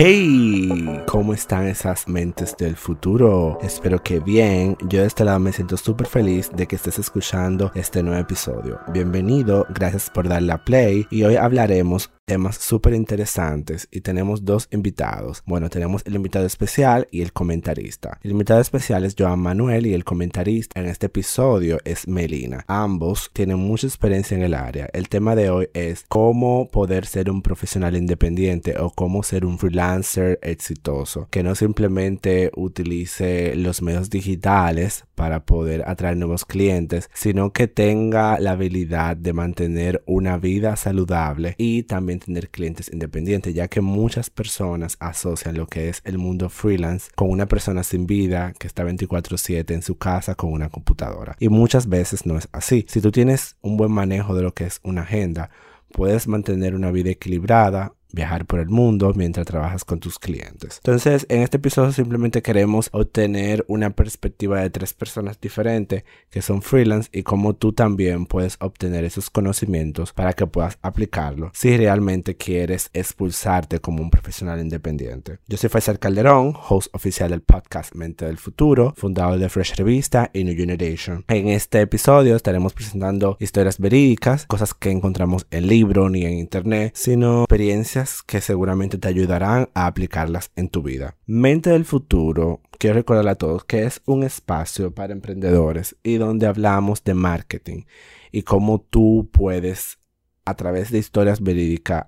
Hey, ¿cómo están esas mentes del futuro? Espero que bien. Yo de este lado me siento súper feliz de que estés escuchando este nuevo episodio. Bienvenido, gracias por darle a play y hoy hablaremos temas súper interesantes y tenemos dos invitados. Bueno, tenemos el invitado especial y el comentarista. El invitado especial es Joan Manuel y el comentarista en este episodio es Melina. Ambos tienen mucha experiencia en el área. El tema de hoy es cómo poder ser un profesional independiente o cómo ser un freelancer exitoso, que no simplemente utilice los medios digitales para poder atraer nuevos clientes, sino que tenga la habilidad de mantener una vida saludable y también tener clientes independientes, ya que muchas personas asocian lo que es el mundo freelance con una persona sin vida que está 24/7 en su casa con una computadora. Y muchas veces no es así. Si tú tienes un buen manejo de lo que es una agenda, puedes mantener una vida equilibrada, viajar por el mundo mientras trabajas con tus clientes. Entonces, en este episodio simplemente queremos obtener una perspectiva de tres personas diferentes que son freelance y cómo tú también puedes obtener esos conocimientos para que puedas aplicarlo si realmente quieres expulsarte como un profesional independiente. Yo soy Faisal Calderón, host oficial del podcast Mente del Futuro, fundador de Fresh Revista y New Generation. En este episodio estaremos presentando historias verídicas, cosas que encontramos en libro ni en internet, sino experiencias que seguramente te ayudarán a aplicarlas en tu vida. Mente del futuro, quiero recordarle a todos que es un espacio para emprendedores y donde hablamos de marketing y cómo tú puedes a través de historias verídicas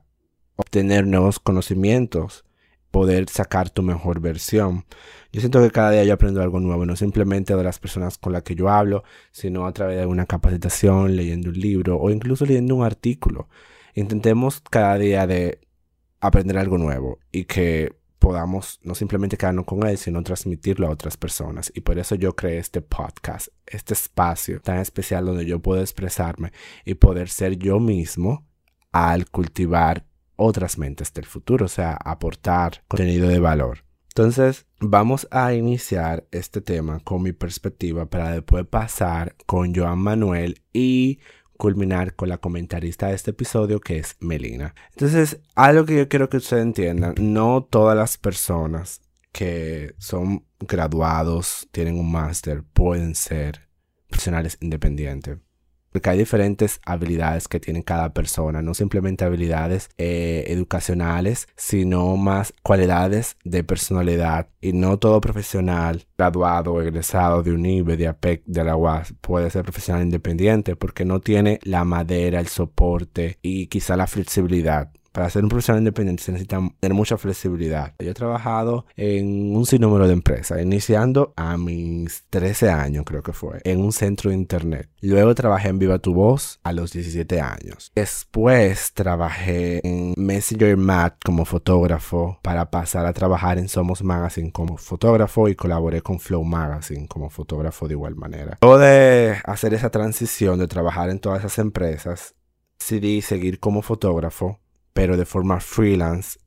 obtener nuevos conocimientos poder sacar tu mejor versión. Yo siento que cada día yo aprendo algo nuevo, no simplemente de las personas con las que yo hablo, sino a través de una capacitación, leyendo un libro o incluso leyendo un artículo. Intentemos cada día de aprender algo nuevo y que podamos no simplemente quedarnos con él, sino transmitirlo a otras personas. Y por eso yo creé este podcast, este espacio tan especial donde yo puedo expresarme y poder ser yo mismo al cultivar otras mentes del futuro, o sea, aportar contenido de valor. Entonces, vamos a iniciar este tema con mi perspectiva para después pasar con Joan Manuel y culminar con la comentarista de este episodio que es Melina. Entonces, algo que yo quiero que ustedes entiendan, no todas las personas que son graduados, tienen un máster, pueden ser profesionales independientes porque hay diferentes habilidades que tiene cada persona, no simplemente habilidades eh, educacionales, sino más cualidades de personalidad. Y no todo profesional graduado egresado de UNIBE, de APEC, de la UAS puede ser profesional independiente porque no tiene la madera, el soporte y quizá la flexibilidad para ser un profesional independiente se necesita tener mucha flexibilidad. Yo he trabajado en un sinnúmero de empresas, iniciando a mis 13 años, creo que fue, en un centro de internet. Luego trabajé en Viva Tu Voz a los 17 años. Después trabajé en Messenger Matt como fotógrafo para pasar a trabajar en Somos Magazine como fotógrafo y colaboré con Flow Magazine como fotógrafo de igual manera. Luego de hacer esa transición de trabajar en todas esas empresas, decidí seguir como fotógrafo pero de forma freelance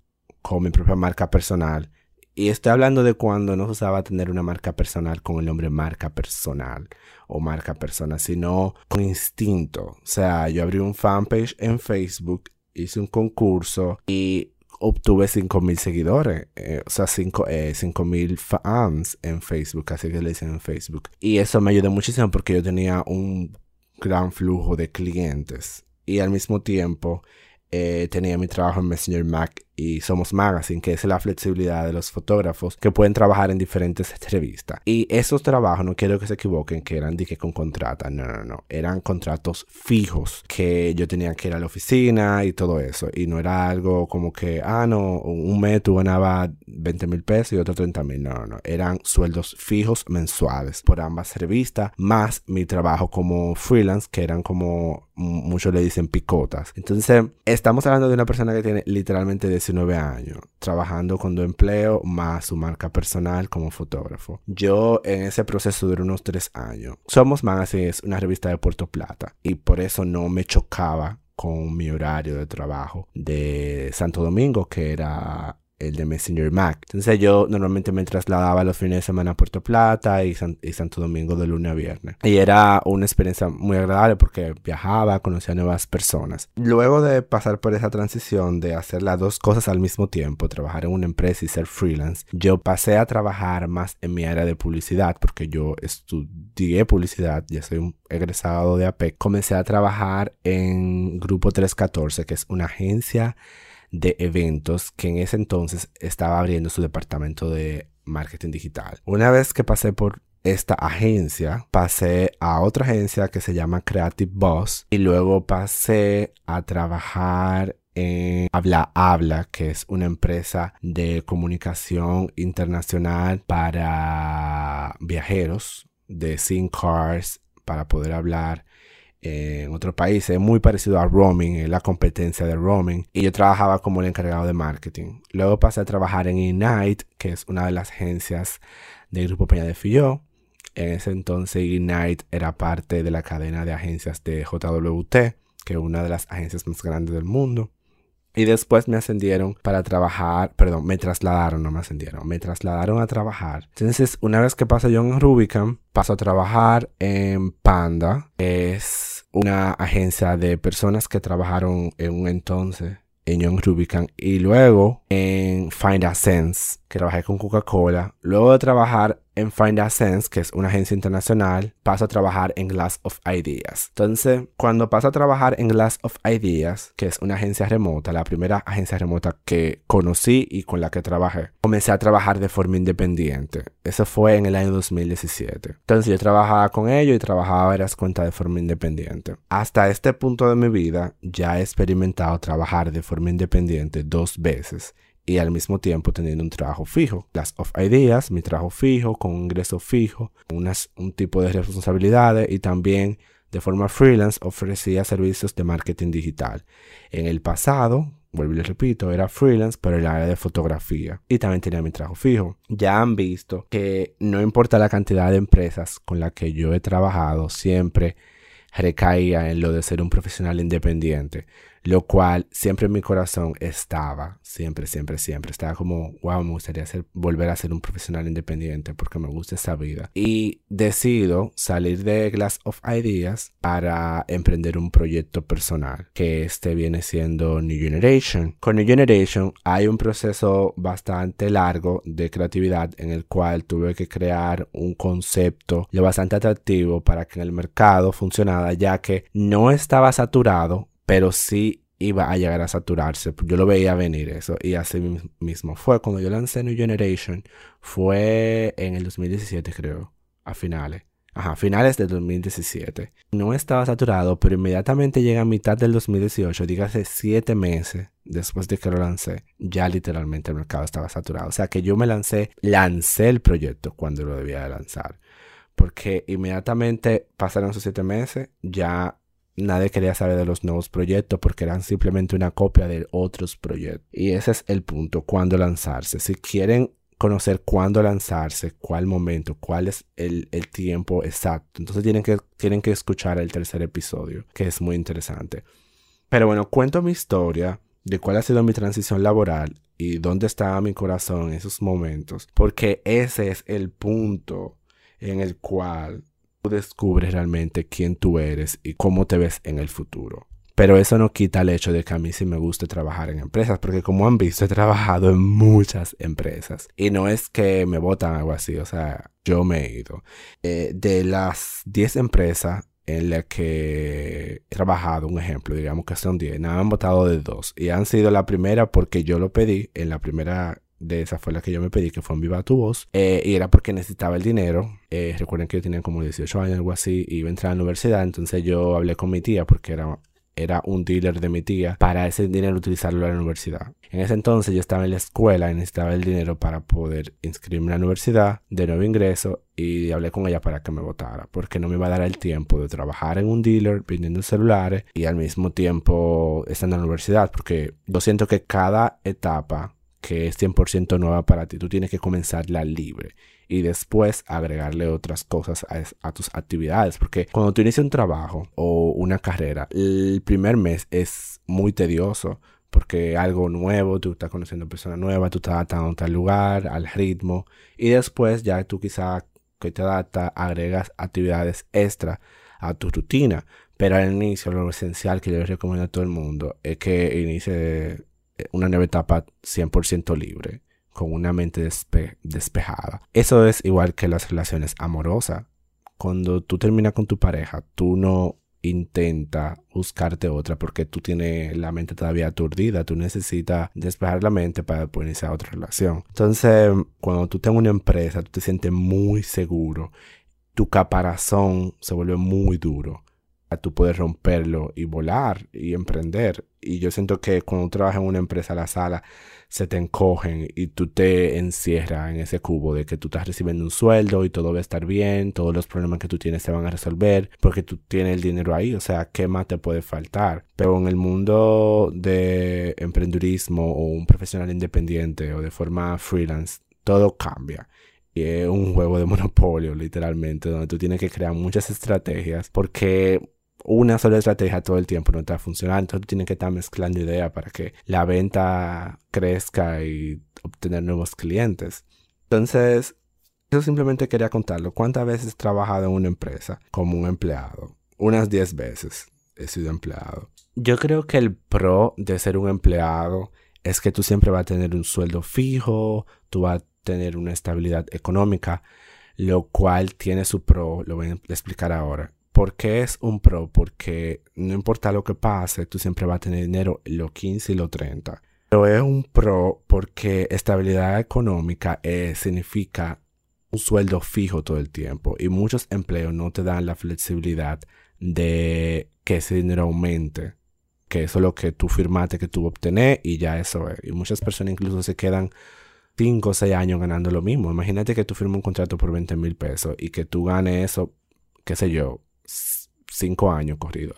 con mi propia marca personal. Y estoy hablando de cuando no se usaba tener una marca personal con el nombre marca personal o marca persona, sino con instinto. O sea, yo abrí un fanpage en Facebook, hice un concurso y obtuve 5.000 seguidores, eh, o sea, 5.000 eh, fans en Facebook, así que le dicen en Facebook. Y eso me ayudó muchísimo porque yo tenía un gran flujo de clientes y al mismo tiempo eh, tenía mi trabajo en Messenger Mac y Somos Magazine, que es la flexibilidad de los fotógrafos que pueden trabajar en diferentes revistas. Y esos trabajos, no quiero que se equivoquen, que eran de que con contrata, no, no, no, eran contratos fijos que yo tenía que ir a la oficina y todo eso. Y no era algo como que, ah, no, un mes tú ganabas 20 mil pesos y otro 30 mil, no, no, no, eran sueldos fijos mensuales por ambas revistas, más mi trabajo como freelance, que eran como muchos le dicen picotas. Entonces, estamos hablando de una persona que tiene literalmente 19 años, trabajando con dos empleos más su marca personal como fotógrafo. Yo en ese proceso duré unos 3 años. Somos Magazine es una revista de Puerto Plata y por eso no me chocaba con mi horario de trabajo de Santo Domingo, que era el de Messenger Mac. Entonces yo normalmente me trasladaba los fines de semana a Puerto Plata y, y, Santo Domingo de lunes a viernes. Y era una experiencia muy agradable porque viajaba, conocía nuevas personas. Luego de pasar por esa transición de hacer las dos cosas al mismo tiempo, trabajar en una empresa y ser freelance, yo pasé a trabajar más en mi área de publicidad porque yo estudié publicidad, ya soy un egresado de APEC. Comencé a trabajar en Grupo 314, que es una agencia de eventos que en ese entonces estaba abriendo su departamento de marketing digital. Una vez que pasé por esta agencia, pasé a otra agencia que se llama Creative Boss y luego pasé a trabajar en Habla Habla, que es una empresa de comunicación internacional para viajeros de SIM cars para poder hablar en otros países. Es muy parecido a roaming, es la competencia de roaming. Y yo trabajaba como el encargado de marketing. Luego pasé a trabajar en Ignite, que es una de las agencias del Grupo Peña de Filló. En ese entonces Ignite era parte de la cadena de agencias de JWT, que es una de las agencias más grandes del mundo. Y después me ascendieron para trabajar, perdón, me trasladaron, no me ascendieron, me trasladaron a trabajar. Entonces, una vez que paso yo en Rubicon, paso a trabajar en Panda. Es una agencia de personas que trabajaron en un entonces en Young Rubicon y luego en Find a Sense, que trabajé con Coca-Cola. Luego de trabajar en Find a Sense, que es una agencia internacional, paso a trabajar en Glass of Ideas. Entonces, cuando paso a trabajar en Glass of Ideas, que es una agencia remota, la primera agencia remota que conocí y con la que trabajé, comencé a trabajar de forma independiente. Eso fue en el año 2017. Entonces, yo trabajaba con ellos y trabajaba varias cuentas de forma independiente. Hasta este punto de mi vida, ya he experimentado trabajar de forma independiente dos veces y al mismo tiempo teniendo un trabajo fijo. Las of Ideas, mi trabajo fijo, con un ingreso fijo, unas, un tipo de responsabilidades y también de forma freelance ofrecía servicios de marketing digital. En el pasado, vuelvo y les repito, era freelance, pero el área de fotografía. Y también tenía mi trabajo fijo. Ya han visto que no importa la cantidad de empresas con las que yo he trabajado, siempre recaía en lo de ser un profesional independiente lo cual siempre en mi corazón estaba, siempre, siempre, siempre. Estaba como, wow, me gustaría ser, volver a ser un profesional independiente porque me gusta esa vida. Y decido salir de Glass of Ideas para emprender un proyecto personal, que este viene siendo New Generation. Con New Generation hay un proceso bastante largo de creatividad en el cual tuve que crear un concepto lo bastante atractivo para que en el mercado funcionara, ya que no estaba saturado pero sí iba a llegar a saturarse. Yo lo veía venir eso. Y así mismo fue. Cuando yo lancé New Generation, fue en el 2017 creo, a finales. Ajá, finales del 2017. No estaba saturado, pero inmediatamente llega a mitad del 2018, dígase siete meses después de que lo lancé, ya literalmente el mercado estaba saturado. O sea que yo me lancé, lancé el proyecto cuando lo debía de lanzar. Porque inmediatamente pasaron esos siete meses, ya nadie quería saber de los nuevos proyectos porque eran simplemente una copia de otros proyectos. Y ese es el punto, cuándo lanzarse. Si quieren conocer cuándo lanzarse, cuál momento, cuál es el, tiempo exacto, entonces tienen que, tienen que escuchar el tercer episodio, que es muy interesante. Pero bueno, cuento mi historia de cuál ha sido mi transición laboral y dónde estaba mi corazón en esos momentos, porque ese es el punto en el cual descubres realmente quién tú eres y cómo te ves en el futuro. Pero eso no quita el hecho de que a mí sí me guste trabajar en empresas, porque como han visto, he trabajado en muchas empresas. Y no es que me votan algo así, o sea, yo me he ido. Eh, de las 10 empresas en las que he trabajado, un ejemplo, digamos que son 10, nada han votado de dos. Y han sido la primera porque yo lo pedí en la primera de esa fue la que yo me pedí, que fue en Viva Tu Voz, eh, y era porque necesitaba el dinero. Eh, recuerden que yo tenía como 18 años, algo así, y iba a entrar a la universidad, entonces yo hablé con mi tía porque era era un dealer de mi tía para ese dinero utilizarlo en la universidad. En ese entonces yo estaba en la escuela y necesitaba el dinero para poder inscribirme en la universidad de nuevo ingreso y hablé con ella para que me votara porque no me iba a dar el tiempo de trabajar en un dealer vendiendo celulares y al mismo tiempo estar en la universidad porque yo siento que cada etapa que es 100% nueva para ti. Tú tienes que comenzarla libre y después agregarle otras cosas a, tus actividades. Porque cuando tú inicias un trabajo o una carrera, el primer mes es muy tedioso porque algo nuevo, tú estás conociendo personas nuevas, tú estás adaptando al lugar, al ritmo, y después ya tú quizá que te adapta, agregas actividades extra a tu rutina. Pero al inicio lo esencial que yo les recomiendo a todo el mundo es que inicie una nueva etapa 100% libre, con una mente despejada. Eso es igual que las relaciones amorosas. Cuando tú terminas con tu pareja, tú no intenta buscarte otra porque tú tienes la mente todavía aturdida, tú necesitas despejar la mente para poder iniciar otra relación. Entonces, cuando tú tienes una empresa, tú te sientes muy seguro, tu caparazón se vuelve muy duro tú puedes romperlo y volar y emprender. Y yo siento que cuando trabajas en una empresa la sala, se te encogen y tú te encierras en ese cubo de que tú estás recibiendo un sueldo y todo va a estar bien, todos los problemas que tú tienes se van a resolver porque tú tienes el dinero ahí, o sea, ¿qué más te puede faltar? Pero en el mundo de emprendurismo o un profesional independiente o de forma freelance, todo cambia. Y es un juego de monopolio, literalmente, donde tú tienes que crear muchas estrategias porque una sola estrategia todo el tiempo no está funcionando. Entonces que estar mezclando ideas para que la venta crezca y obtener nuevos clientes. Entonces, eso simplemente quería contarlo. ¿Cuántas veces he trabajado en una empresa como un empleado? Unas 10 veces he sido empleado. Yo creo que el pro de ser un empleado es que tú siempre vas a tener un sueldo fijo, tú vas a tener una estabilidad económica, lo cual tiene su pro, lo voy a explicar ahora. ¿Por qué es un pro? Porque no importa lo que pase, tú siempre vas a tener dinero los 15 y los 30. Pero es un pro porque estabilidad económica eh, significa un sueldo fijo todo el tiempo y muchos empleos no te dan la flexibilidad de que ese dinero aumente, que eso es lo que tú firmaste que tú obtener y ya eso es. Y muchas personas incluso se quedan 5 o 6 años ganando lo mismo. Imagínate que tú firmas un contrato por 20 mil pesos y que tú ganes eso, qué sé yo, cinco años corrido.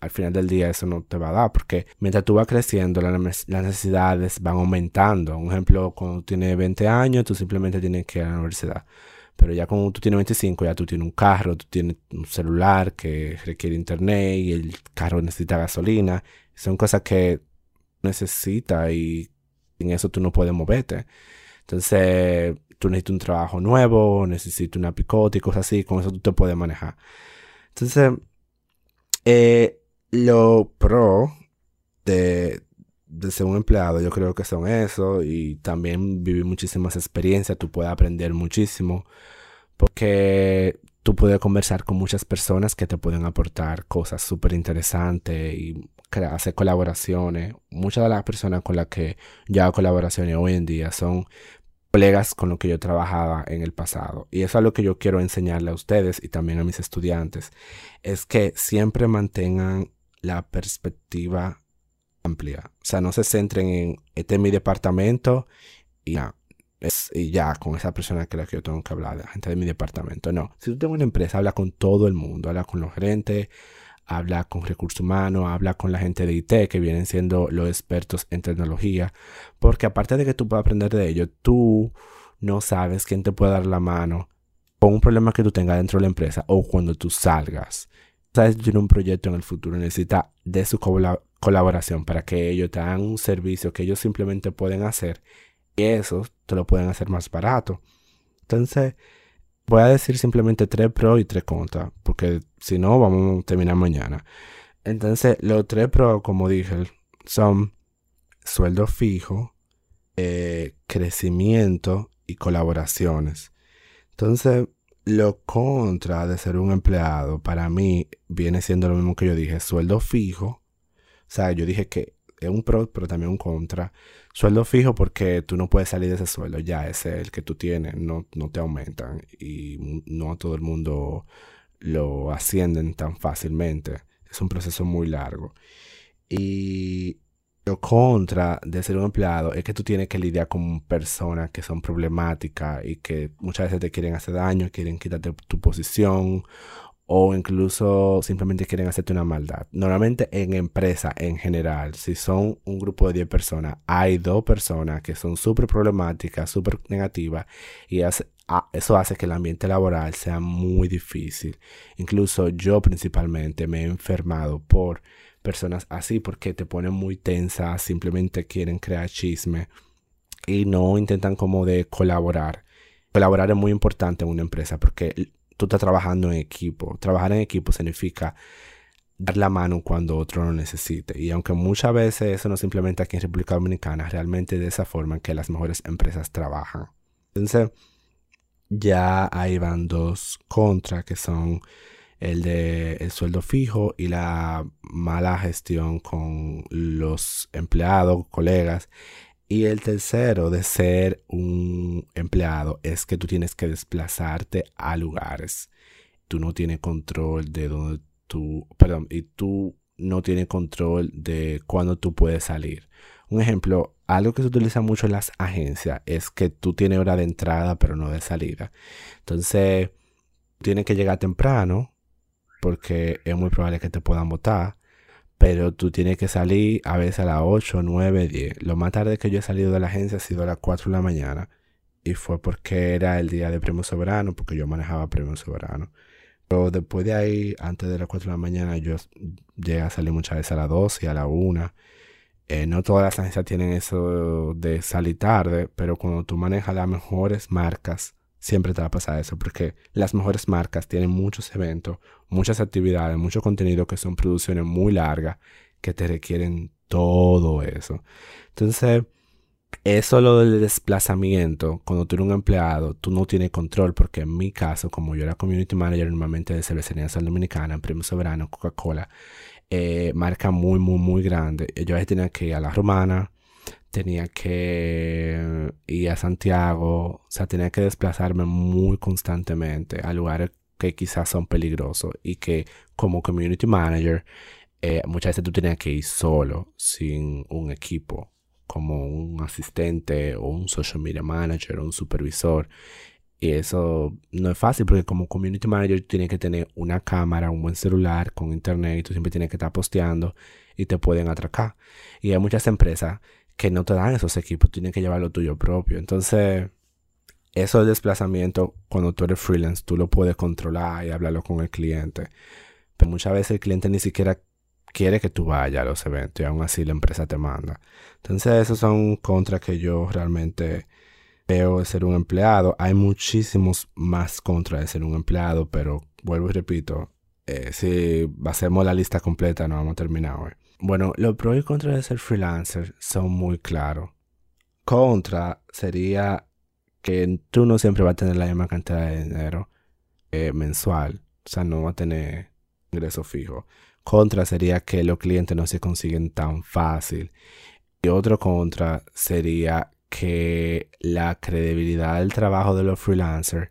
Al final del día eso no te va a dar porque mientras tú vas creciendo las necesidades van aumentando. Un ejemplo, cuando tienes 20 años tú simplemente tienes que ir a la universidad. Pero ya cuando tú tienes 25 ya tú tienes un carro, tú tienes un celular que requiere internet y el carro necesita gasolina. Son cosas que necesitas y en eso tú no puedes moverte. Entonces tú necesitas un trabajo nuevo, necesitas una picota y cosas así, con eso tú te puedes manejar. Entonces, eh, lo pro de, ser un empleado, yo creo que son eso. Y también vivir muchísimas experiencias, tú puedes aprender muchísimo. Porque tú puedes conversar con muchas personas que te pueden aportar cosas súper interesantes y hacer colaboraciones. Muchas de las personas con las que yo hago colaboraciones hoy en día son colegas con los que yo trabajaba en el pasado. Y eso es lo que yo quiero enseñarle a ustedes y también a mis estudiantes. Es que siempre mantengan la perspectiva amplia. O sea, no se centren en, este es mi departamento y ya, es, y ya con esa persona que la que yo tengo que hablar, la gente de mi departamento. No, si tú tienes una empresa, habla con todo el mundo, habla con los gerentes, habla con recursos humanos, habla con la gente de IT que vienen siendo los expertos en tecnología, porque aparte de que tú puedas aprender de ello, tú no sabes quién te puede dar la mano con un problema que tú tengas dentro de la empresa o cuando tú salgas. Sabes, tiene un proyecto en el futuro, necesita de su colaboración para que ellos te hagan un servicio que ellos simplemente pueden hacer y eso te lo pueden hacer más barato. Entonces, Voy a decir simplemente tres pros y tres contras, porque si no, vamos a terminar mañana. Entonces, los tres pros, como dije, son sueldo fijo, eh, crecimiento y colaboraciones. Entonces, lo contra de ser un empleado para mí viene siendo lo mismo que yo dije, sueldo fijo. O sea, yo dije que es un pro, pero también un contra. Sueldo fijo porque tú no puedes salir de ese sueldo, ya ese es el que tú tienes, no, no te aumentan y no a todo el mundo lo ascienden tan fácilmente. Es un proceso muy largo. Y lo contra de ser un empleado es que tú tienes que lidiar con personas que son problemáticas y que muchas veces te quieren hacer daño, quieren quitarte tu posición o incluso simplemente quieren hacerte una maldad. Normalmente en empresa en general, si son un grupo de 10 personas, hay dos personas que son súper problemáticas, súper negativas y ah, eso hace que el ambiente laboral sea muy difícil. Incluso yo principalmente me he enfermado por personas así porque te ponen muy tensa, simplemente quieren crear chisme y no intentan como de colaborar. Colaborar es muy importante en una empresa porque tú estás trabajando en equipo. Trabajar en equipo significa dar la mano cuando otro lo necesite. Y aunque muchas veces eso no simplemente aquí en República Dominicana, realmente de esa forma que las mejores empresas trabajan. Entonces, ya ahí van dos que son el de el sueldo fijo y la mala gestión con los empleados, colegas. Y el tercero de ser un empleado es que tú tienes que desplazarte a lugares. Tú no tienes control de dónde tú, perdón, y tú no tienes control de cuándo tú puedes salir. Un ejemplo, algo que se utiliza mucho en las agencias es que tú tienes hora de entrada pero no de salida. Entonces, tienes que llegar temprano porque es muy probable que te puedan votar. Pero tú tienes que salir a veces a las 8, 9, 10. Lo más tarde que yo he salido de la agencia ha sido a las 4 de la mañana. Y fue porque era el día de Premio Soberano, porque yo manejaba Premio Soberano. Pero después de ahí, antes de las 4 de la mañana, yo llegué a salir muchas veces a las 12 y a la 1. Eh, no todas las agencias tienen eso de salir tarde, pero cuando tú manejas las mejores marcas, siempre te va a pasar eso, porque las mejores marcas tienen muchos eventos, muchas actividades, mucho contenido que son producciones muy largas que te requieren todo eso. Entonces, eso lo del desplazamiento, cuando tú eres un empleado, tú no tienes control, porque en mi caso, como yo era community manager normalmente de cervecería Sal Dominicana, Primo Soberano, Coca-Cola, eh, marca muy, muy, muy grande. Yo tenía que ir a la Romana, tenía que ir a Santiago, o sea, tenía que desplazarme muy constantemente a lugares que quizás son peligrosos y que como community manager eh, muchas veces tú tenías que ir solo, sin un equipo, como un asistente o un social media manager un supervisor. Y eso no es fácil porque como community manager tú tienes que tener una cámara, un buen celular con internet y tú siempre tienes que estar posteando y te pueden atracar. Y hay muchas empresas que no te dan esos equipos, tienes que llevar lo tuyo propio. Entonces, eso de desplazamiento, cuando tú eres freelance, tú lo puedes controlar y hablarlo con el cliente. Pero muchas veces el cliente ni siquiera quiere que tú vayas a los eventos y aún así la empresa te manda. Entonces, esos son contras que yo realmente veo de ser un empleado. Hay muchísimos más contras de ser un empleado, pero vuelvo y repito, eh, si hacemos la lista completa no vamos a terminar hoy. Bueno, los pros y contras de ser freelancer son muy claros. Contra sería que tú no siempre vas a tener la misma cantidad de dinero eh, mensual. O sea, no va a tener ingreso fijo. Contra sería que los clientes no se consiguen tan fácil. Y otro contra sería que la credibilidad del trabajo de los freelancers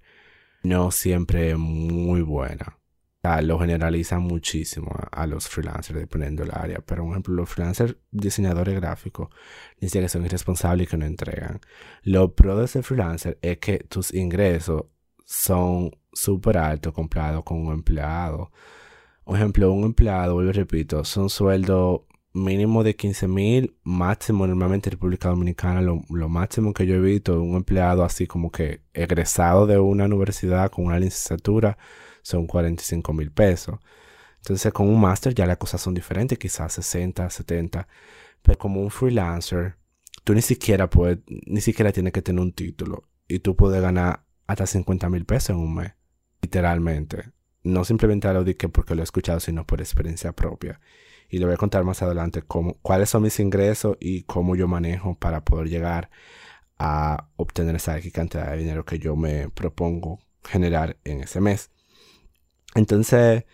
no siempre es muy buena lo generalizan muchísimo a, los freelancers dependiendo del área. Pero, por ejemplo, los freelancers diseñadores gráficos dicen que son irresponsables y que no entregan. Lo pro de ser freelancer es que tus ingresos son súper altos comparado con un empleado. Por ejemplo, un empleado, vuelvo repito, son sueldos mínimo de 15 mil, máximo normalmente en República Dominicana, lo, lo, máximo que yo he visto, un empleado así como que egresado de una universidad con una licenciatura, son 45 mil pesos. Entonces con un máster ya las cosas son diferentes, quizás 60, 70. Pero como un freelancer, tú ni siquiera puedes, ni siquiera tienes que tener un título. Y tú puedes ganar hasta 50 mil pesos en un mes. Literalmente. No simplemente lo dije porque lo he escuchado, sino por experiencia propia. Y le voy a contar más adelante cómo, cuáles son mis ingresos y cómo yo manejo para poder llegar a obtener esa cantidad de dinero que yo me propongo generar en ese mes. Entonces,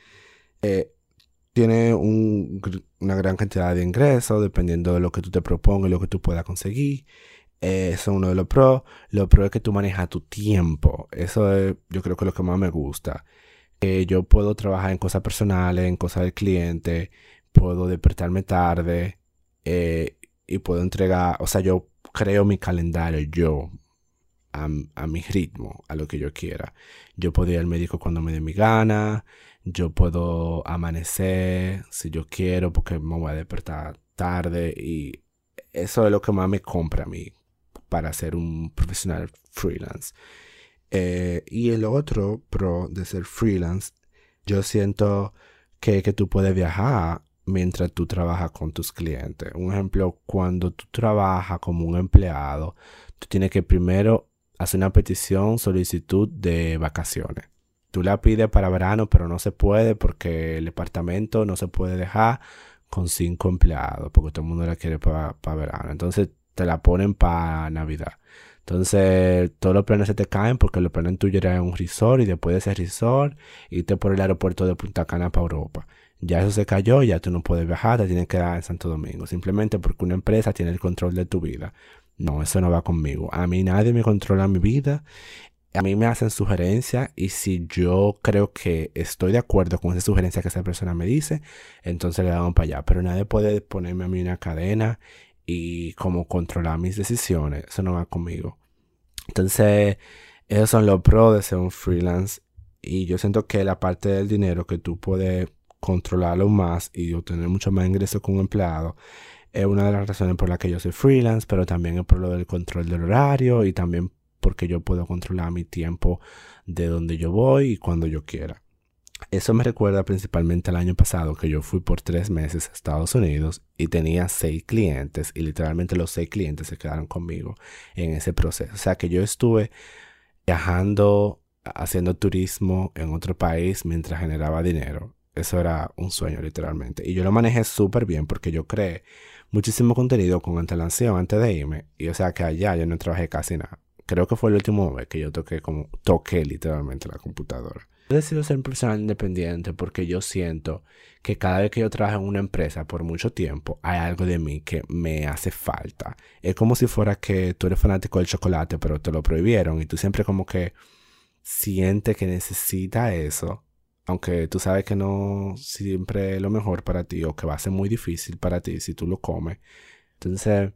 eh, tiene una gran cantidad de ingresos dependiendo de lo que tú te propongas y lo que tú puedas conseguir. eso es uno de los pros. Lo pro es que tú manejas tu tiempo. Eso es, yo creo que es lo que más me gusta. Que yo puedo trabajar en cosas personales, en cosas del cliente, puedo despertarme tarde eh, y puedo entregar, o sea, yo creo mi calendario yo a, mi ritmo, a lo que yo quiera. Yo puedo ir al médico cuando me dé mi gana, yo puedo amanecer si yo quiero porque me voy a despertar tarde y eso es lo que más me compra a mí para ser un profesional freelance. Eh, y el otro pro de ser freelance, yo siento que, que tú puedes viajar mientras tú trabajas con tus clientes. Un ejemplo, cuando tú trabajas como un empleado, tú tienes que primero hacer una petición, solicitud de vacaciones. Tú la pides para verano, pero no se puede porque el departamento no se puede dejar con cinco empleados, porque todo el mundo la quiere para verano. Entonces te la ponen para Navidad. Entonces, todos los planes se te caen porque los planes tuyos eran un resort y después de ese resort, irte por el aeropuerto de Punta Cana para Europa. Ya eso se cayó, ya tú no puedes viajar, te tienes que quedar en Santo Domingo. Simplemente porque una empresa tiene el control de tu vida. No, eso no va conmigo. A mí nadie me controla mi vida. A mí me hacen sugerencias y si yo creo que estoy de acuerdo con esa sugerencia que esa persona me dice, entonces le damos para allá. Pero nadie puede ponerme a mí una cadena y como controlar mis decisiones. Eso no va conmigo. Entonces, esos son los pros de ser un freelance. Y yo siento que la parte del dinero que tú puedes controlarlo más y obtener mucho más ingresos un empleado es una de las razones por las que yo soy freelance, pero también es por lo del control del horario y también porque yo puedo controlar mi tiempo de donde yo voy y cuando yo quiera. Eso me recuerda principalmente al año pasado que yo fui por tres meses a Estados Unidos y tenía seis clientes y literalmente los seis clientes se quedaron conmigo en ese proceso. O sea que yo estuve viajando, haciendo turismo en otro país mientras generaba dinero. Eso era un sueño literalmente. Y yo lo manejé súper bien porque yo creé muchísimo contenido con antelación antes de irme. Y o sea que allá yo no trabajé casi nada. Creo que fue el último vez que yo toqué como toqué literalmente la computadora. Yo decido ser un independiente porque yo siento que cada vez que yo trabajo en una empresa por mucho tiempo hay algo de mí que me hace falta. Es como si fuera que tú eres fanático del chocolate pero te lo prohibieron y tú siempre como que sientes que necesitas eso. Aunque tú sabes que no siempre es lo mejor para ti o que va a ser muy difícil para ti si tú lo comes. Entonces,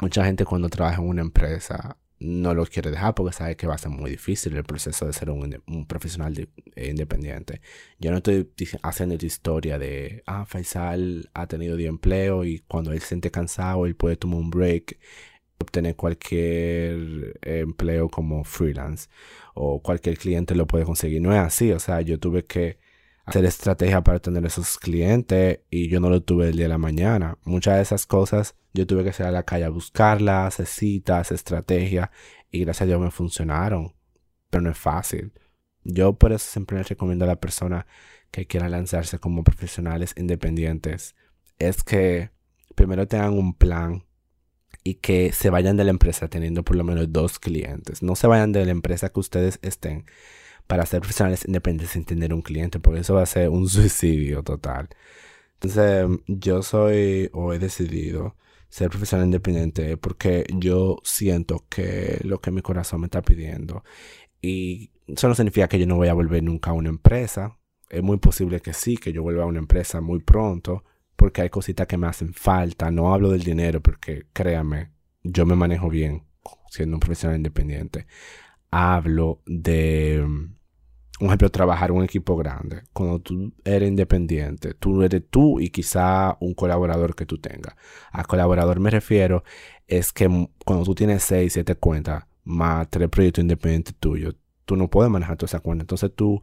mucha gente cuando trabaja en una empresa no lo quiere dejar porque sabe que va a ser muy difícil el proceso de ser un, profesional eh, independiente. Yo no estoy haciendo esta historia de, ah, Faisal ha tenido de empleo y cuando él se siente cansado, él puede tomar un break, obtener cualquier empleo como freelance o cualquier cliente lo puede conseguir. No es así, o sea, yo tuve que hacer estrategia para tener esos clientes y yo no lo tuve el día de la mañana. Muchas de esas cosas yo tuve que salir a la calle a buscarlas, hacer citas, estrategia y gracias a Dios me funcionaron. Pero no es fácil. Yo por eso siempre les recomiendo a la persona que quiera lanzarse como profesionales independientes es que primero tengan un plan y que se vayan de la empresa teniendo por lo menos dos clientes. No se vayan de la empresa que ustedes estén para ser profesionales independientes sin tener un cliente, porque eso va a ser un suicidio total. Entonces, yo soy o he decidido ser profesional independiente porque yo siento que lo que mi corazón me está pidiendo. Y eso no significa que yo no voy a volver nunca a una empresa. Es muy posible que sí, que yo vuelva a una empresa muy pronto, porque hay cositas que me hacen falta. No hablo del dinero porque créame, yo me manejo bien siendo un profesional independiente. Hablo de un ejemplo, trabajar un equipo grande. Cuando tú eres independiente, tú eres tú y quizá un colaborador que tú tengas. A colaborador me refiero es que cuando tú tienes 6, 7 cuentas más tres proyectos independientes tuyos, tú no puedes manejar toda esa cuenta. Entonces tú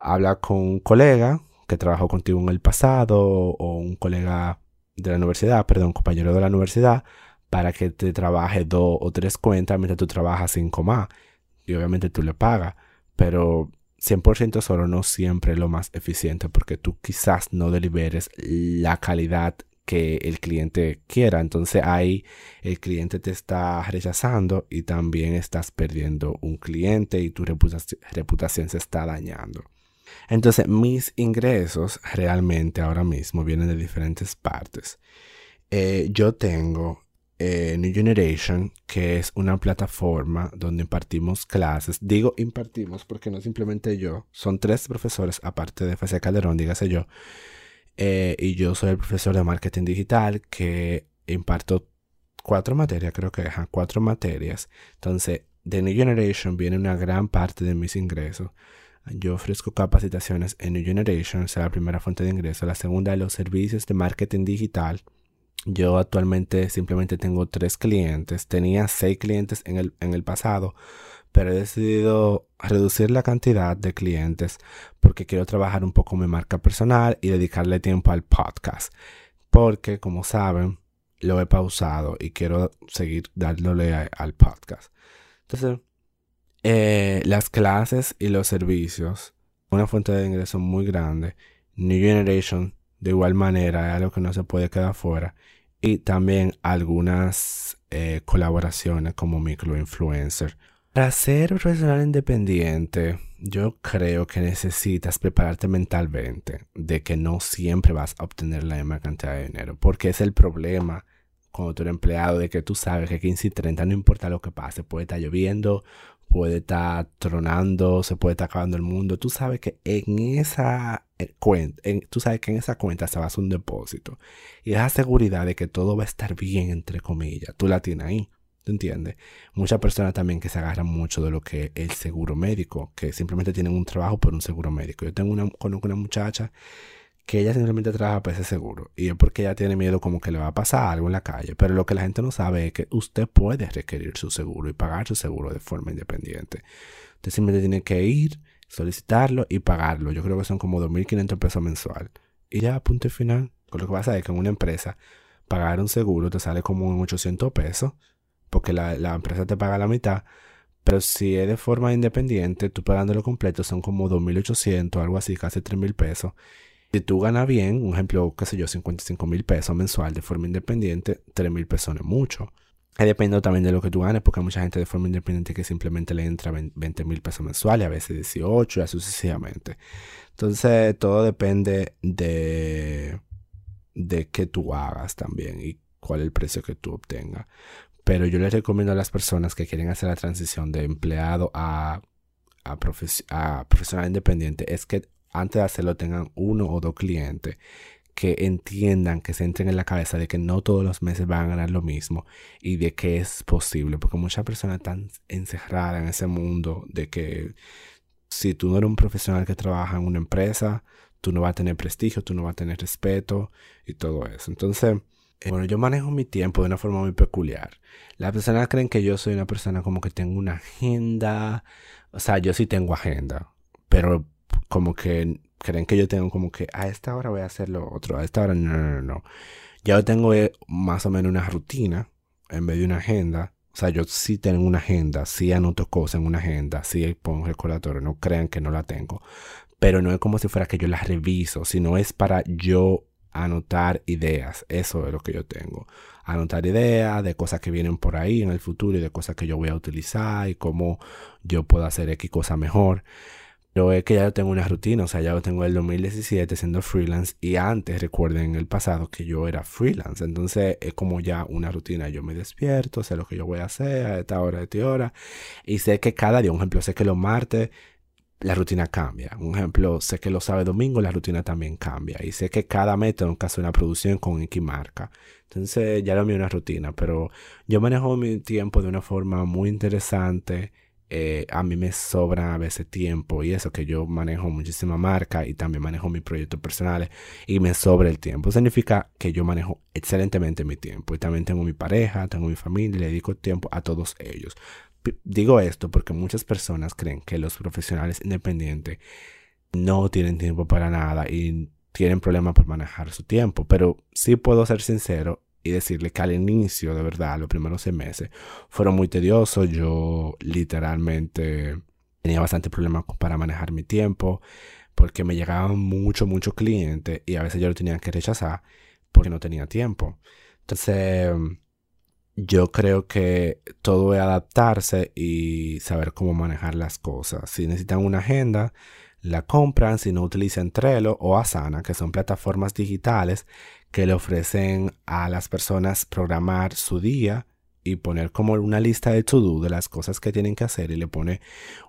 hablas con un colega que trabajó contigo en el pasado o un colega de la universidad, perdón, compañero de la universidad, para que te trabaje dos o tres cuentas mientras tú trabajas cinco más. Y obviamente tú le pagas. Pero 100% solo no siempre es lo más eficiente porque tú quizás no deliberes la calidad que el cliente quiera. Entonces ahí el cliente te está rechazando y también estás perdiendo un cliente y tu reputación, se está dañando. Entonces mis ingresos realmente ahora mismo vienen de diferentes partes. Eh, yo tengo eh, New Generation, que es una plataforma donde impartimos clases. Digo impartimos porque no simplemente yo, son tres profesores, aparte de Fase Calderón, dígase yo. Eh, y yo soy el profesor de marketing digital que imparto cuatro materias, creo que dejan cuatro materias. Entonces, de New Generation viene una gran parte de mis ingresos. Yo ofrezco capacitaciones en New Generation, es la primera fuente de ingreso. La segunda, los servicios de marketing digital yo actualmente simplemente tengo tres clientes. Tenía seis clientes en el, en el pasado, pero he decidido reducir la cantidad de clientes porque quiero trabajar un poco mi marca personal y dedicarle tiempo al podcast. Porque, como saben, lo he pausado y quiero seguir dándole al podcast. Entonces, eh, las clases y los servicios, una fuente de ingreso muy grande. New Generation, de igual manera, es algo que no se puede quedar fuera. Y también algunas eh, colaboraciones como microinfluencer para ser profesional independiente, yo creo que necesitas prepararte mentalmente de que no siempre vas a obtener la misma cantidad de dinero, porque es el problema cuando tú eres empleado de que tú sabes que 15 y 30 no importa lo que pase, puede estar lloviendo, puede estar tronando, se puede estar acabando el mundo, tú sabes que en esa eh, cuenta, tú sabes que en esa cuenta se va un depósito y esa seguridad de que todo va a estar bien entre comillas, tú la tienes ahí. ¿Tú entiendes? Muchas personas también que se agarran mucho de lo que es el seguro médico, que simplemente tienen un trabajo por un seguro médico. Yo tengo una, conozco una muchacha que ella simplemente trabaja por ese seguro y es porque ella tiene miedo como que le va a pasar algo en la calle. Pero lo que la gente no sabe es que usted puede requerir su seguro y pagar su seguro de forma independiente. Usted simplemente tiene que ir, solicitarlo y pagarlo. Yo creo que son como 2.500 pesos mensual. Y ya, punto final. Con lo que pasa es que en una empresa pagar un seguro te sale como en 800 pesos porque la, empresa te paga la mitad. Pero si es de forma independiente, tú pagándolo completo son como 2.800, algo así, casi 3.000 pesos. Si tú ganas bien, un ejemplo, qué sé yo, 55 mil pesos mensual de forma independiente, 3 mil pesos no es mucho. Y depende también de lo que tú ganes, porque hay mucha gente de forma independiente que simplemente le entra 20 mil pesos mensuales, a veces 18 y así sucesivamente. Entonces, todo depende de, de qué tú hagas también y cuál es el precio que tú obtengas. Pero yo les recomiendo a las personas que quieren hacer la transición de empleado a, a, profesional independiente es que antes de hacerlo tengan uno o dos clientes que entiendan, que se entren en la cabeza de que no todos los meses van a ganar lo mismo y de que es posible, porque muchas personas están encerradas en ese mundo de que si tú no eres un profesional que trabaja en una empresa, tú no vas a tener prestigio, tú no vas a tener respeto y todo eso. Entonces, eh, bueno, yo manejo mi tiempo de una forma muy peculiar. Las personas creen que yo soy una persona como que tengo una agenda. O sea, yo sí tengo agenda. Pero como que creen que yo tengo como que a esta hora voy a hacer lo otro. A esta hora no, no, no. Ya tengo eh, más o menos una rutina en vez de una agenda. O sea, yo sí tengo una agenda, sí anoto cosas en una agenda, sí pongo recordatorio, no crean que no la tengo. Pero no es como si fuera que yo la reviso, sino es para yo anotar ideas. Eso es lo que yo tengo. Anotar ideas de cosas que vienen por ahí en el futuro y de cosas que yo voy a utilizar y cómo yo puedo hacer X cosa mejor. Pero es que ya yo tengo una rutina, o sea, ya yo tengo el 2017 siendo freelance y antes, recuerden en el pasado que yo era freelance, entonces es como ya una rutina, yo me despierto, sé lo que yo voy a hacer a esta hora, a esta hora, y sé que cada día, un ejemplo, sé que los martes la rutina cambia. Un ejemplo, sé que los sábados domingo la rutina también cambia. Y sé que cada mes tengo que hacer una producción con X marca. Entonces ya lo mío una rutina. Pero yo manejo mi tiempo de una forma muy interesante. Eh, a mí me sobra a veces tiempo y eso que yo manejo muchísima marca y también manejo mis proyectos personales y me sobra el tiempo. Significa que yo manejo excelentemente mi tiempo y también tengo mi pareja, tengo mi familia y le dedico tiempo a todos ellos. Digo esto porque muchas personas creen que los profesionales independientes no tienen tiempo para nada y tienen problemas por manejar su tiempo. Pero sí puedo ser sincero y decirle que al inicio, de verdad, los primeros seis meses fueron muy tediosos. Yo literalmente tenía bastante problemas para manejar mi tiempo porque me llegaban mucho, muchos clientes y a veces yo lo tenía que rechazar porque no tenía tiempo. Entonces yo creo que todo es adaptarse y saber cómo manejar las cosas. Si necesitan una agenda, la compran, si no utilizan Trello o Asana, que son plataformas digitales que le ofrecen a las personas programar su día y poner como una lista de to-do de las cosas que tienen que hacer y le pone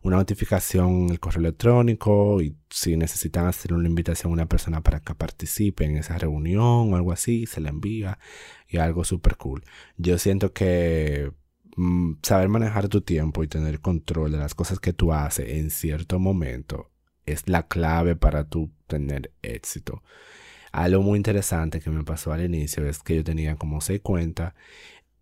una notificación en el correo electrónico y si necesitan hacer una invitación a una persona para que participe en esa reunión o algo así, se le envía y algo súper cool. Yo siento que mm, saber manejar tu tiempo y tener control de las cosas que tú haces en cierto momento es la clave para tú tener éxito. Algo muy interesante que me pasó al inicio es que yo tenía como seis cuentas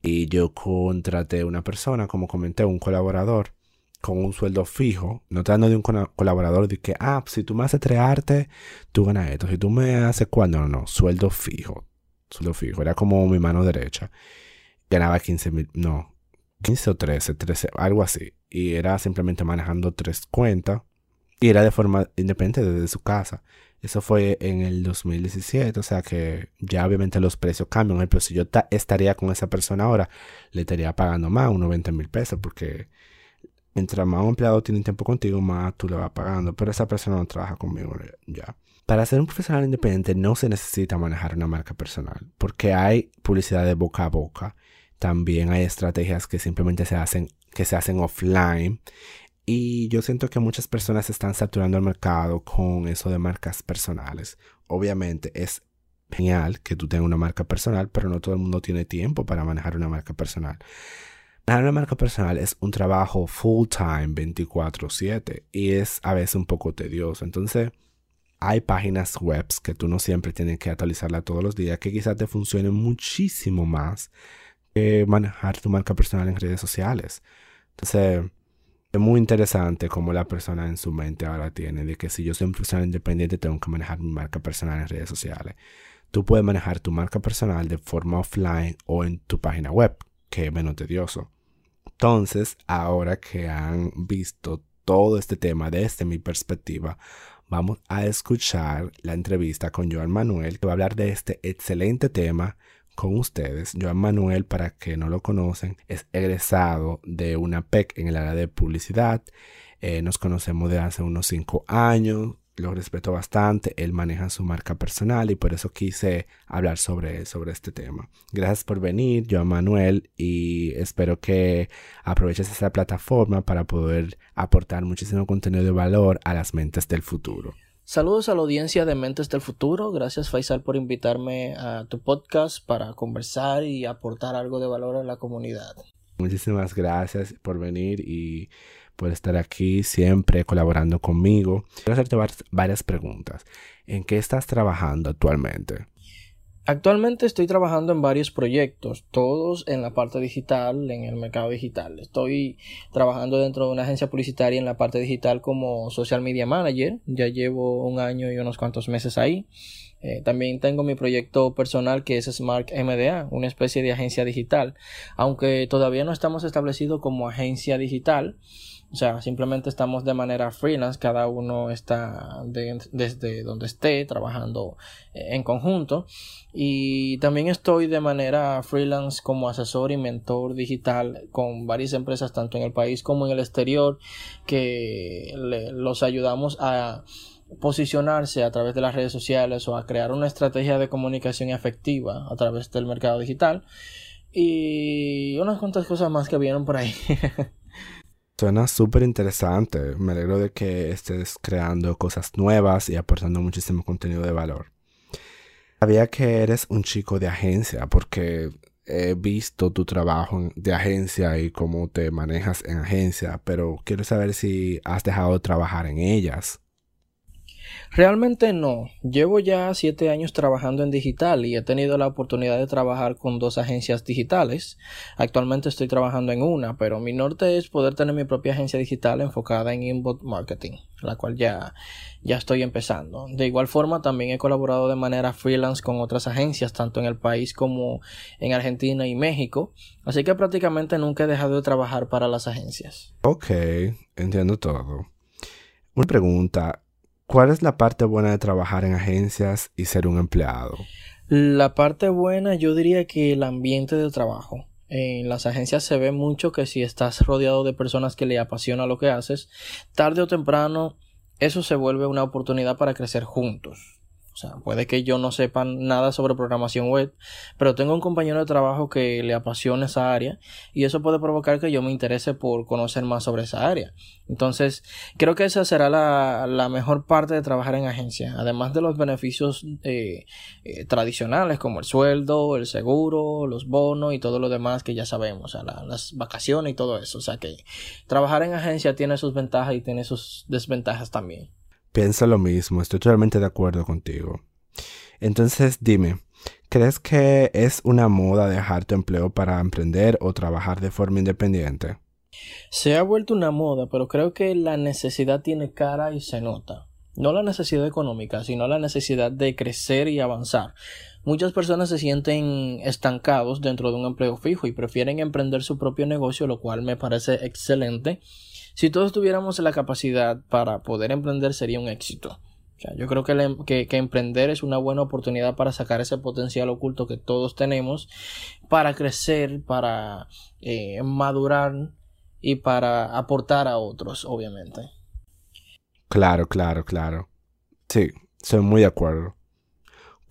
y yo contraté una persona, como comenté, un colaborador. con un sueldo fijo, no te dando de un colaborador de que, ah, si tú me haces tres artes, tú ganas esto. Si tú me haces cuál, no, no, no, sueldo fijo. Sueldo fijo. Era como mi mano derecha. Ganaba 15 mil, no, 15 o 13, 13, algo así. Y era simplemente manejando tres cuentas. Y era de forma independiente desde su casa. Eso fue en el 2017, o sea que ya obviamente los precios cambian. Pero si yo estaría con esa persona ahora, le estaría pagando más, unos 20 mil pesos, porque mientras más un empleado tiene tiempo contigo, más tú le vas pagando. Pero esa persona no trabaja conmigo ya. Para ser un profesional independiente no se necesita manejar una marca personal, porque hay publicidad de boca a boca. También hay estrategias que simplemente se hacen, que se hacen offline. Y yo siento que muchas personas están saturando el mercado con eso de marcas personales. Obviamente es genial que tú tengas una marca personal, pero no todo el mundo tiene tiempo para manejar una marca personal. Manejar una marca personal es un trabajo full time 24/7 y es a veces un poco tedioso. Entonces, hay páginas web que tú no siempre tienes que actualizarla todos los días que quizás te funcionen muchísimo más que manejar tu marca personal en redes sociales. Entonces, es muy interesante cómo la persona en su mente ahora tiene de que si yo soy un profesional independiente tengo que manejar mi marca personal en redes sociales. Tú puedes manejar tu marca personal de forma offline o en tu página web que menos tedioso. Entonces, ahora que han visto todo este tema desde mi perspectiva, vamos a escuchar la entrevista con Joan Manuel, que va a hablar de este excelente tema con ustedes. Joan Manuel, para que no lo conocen, es egresado de una PEC en el área de publicidad. Eh, nos conocemos de hace unos cinco años lo respeto bastante, él maneja su marca personal y por eso quise hablar sobre, sobre este tema. Gracias por venir, yo a Manuel, y espero que aproveches esta plataforma para poder aportar muchísimo contenido de valor a las mentes del futuro. Saludos a la audiencia de Mentes del Futuro. Gracias Faisal por invitarme a tu podcast para conversar y aportar algo de valor a la comunidad. Muchísimas gracias por venir y por estar aquí siempre colaborando conmigo. Quiero hacerte varias preguntas. ¿En qué estás trabajando actualmente? Actualmente estoy trabajando en varios proyectos, todos en la parte digital, en el mercado digital. Estoy trabajando dentro de una agencia publicitaria en la parte digital como social media manager. Ya llevo un año y unos cuantos meses ahí. Eh, también tengo mi proyecto personal que es Smart MDA, una especie de agencia digital. Aunque todavía no estamos establecidos como agencia digital, o sea, simplemente estamos de manera freelance, cada uno está desde donde esté trabajando en conjunto. Y también estoy de manera freelance como asesor y mentor digital con varias empresas tanto en el país como en el exterior que los ayudamos a posicionarse a través de las redes sociales o a crear una estrategia de comunicación efectiva a través del mercado digital y unas cuantas cosas más que vieron por ahí. Suena súper interesante. Me alegro de que estés creando cosas nuevas y aportando muchísimo contenido de valor. Sabía que eres un chico de agencia porque he visto tu trabajo de agencia y cómo te manejas en agencia, pero quiero saber si has dejado de trabajar en ellas. Realmente no. Llevo ya siete años trabajando en digital y he tenido la oportunidad de trabajar con dos agencias digitales. Actualmente estoy trabajando en una, pero mi norte es poder tener mi propia agencia digital enfocada en inbound marketing, la cual ya, ya estoy empezando. De igual forma, también he colaborado de manera freelance con otras agencias, tanto en el país como en Argentina y México. Así que prácticamente nunca he dejado de trabajar para las agencias. Ok, entiendo todo. Una pregunta. ¿Cuál es la parte buena de trabajar en agencias y ser un empleado? La parte buena yo diría que el ambiente de trabajo. En las agencias se ve mucho que si estás rodeado de personas que le apasiona lo que haces, tarde o temprano eso se vuelve una oportunidad para crecer juntos. O sea, puede que yo no sepa nada sobre programación web, pero tengo un compañero de trabajo que le apasiona esa área y eso puede provocar que yo me interese por conocer más sobre esa área. Entonces, creo que esa será la, la mejor parte de trabajar en agencia, además de los beneficios eh, eh, tradicionales como el sueldo, el seguro, los bonos y todo lo demás que ya sabemos, o sea, las vacaciones y todo eso. O sea que trabajar en agencia tiene sus ventajas y tiene sus desventajas también. Pienso lo mismo, estoy totalmente de acuerdo contigo. Entonces, dime, ¿crees que es una moda dejar tu empleo para emprender o trabajar de forma independiente? Se ha vuelto una moda, pero creo que la necesidad tiene cara y se nota. No la necesidad económica, sino la necesidad de crecer y avanzar. Muchas personas se sienten estancados dentro de un empleo fijo y prefieren emprender su propio negocio, lo cual me parece excelente. Si todos tuviéramos la capacidad para poder emprender sería un éxito. yo creo que, emprender es una buena oportunidad para sacar ese potencial oculto que todos tenemos, para crecer, para eh, madurar y para aportar a otros, obviamente. Claro, claro, claro. Sí, soy muy de acuerdo.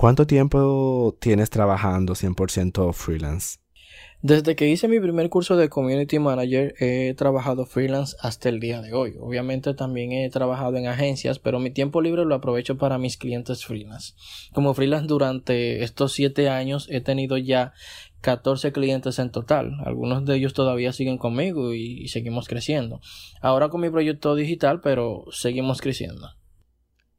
¿Cuánto tiempo tienes trabajando 100% freelance? Desde que hice mi primer curso de Community Manager he trabajado freelance hasta el día de hoy. Obviamente también he trabajado en agencias, pero mi tiempo libre lo aprovecho para mis clientes freelance. Como freelance durante estos siete años he tenido ya 14 clientes en total. Algunos de ellos todavía siguen conmigo y, seguimos creciendo. Ahora con mi proyecto digital, pero seguimos creciendo.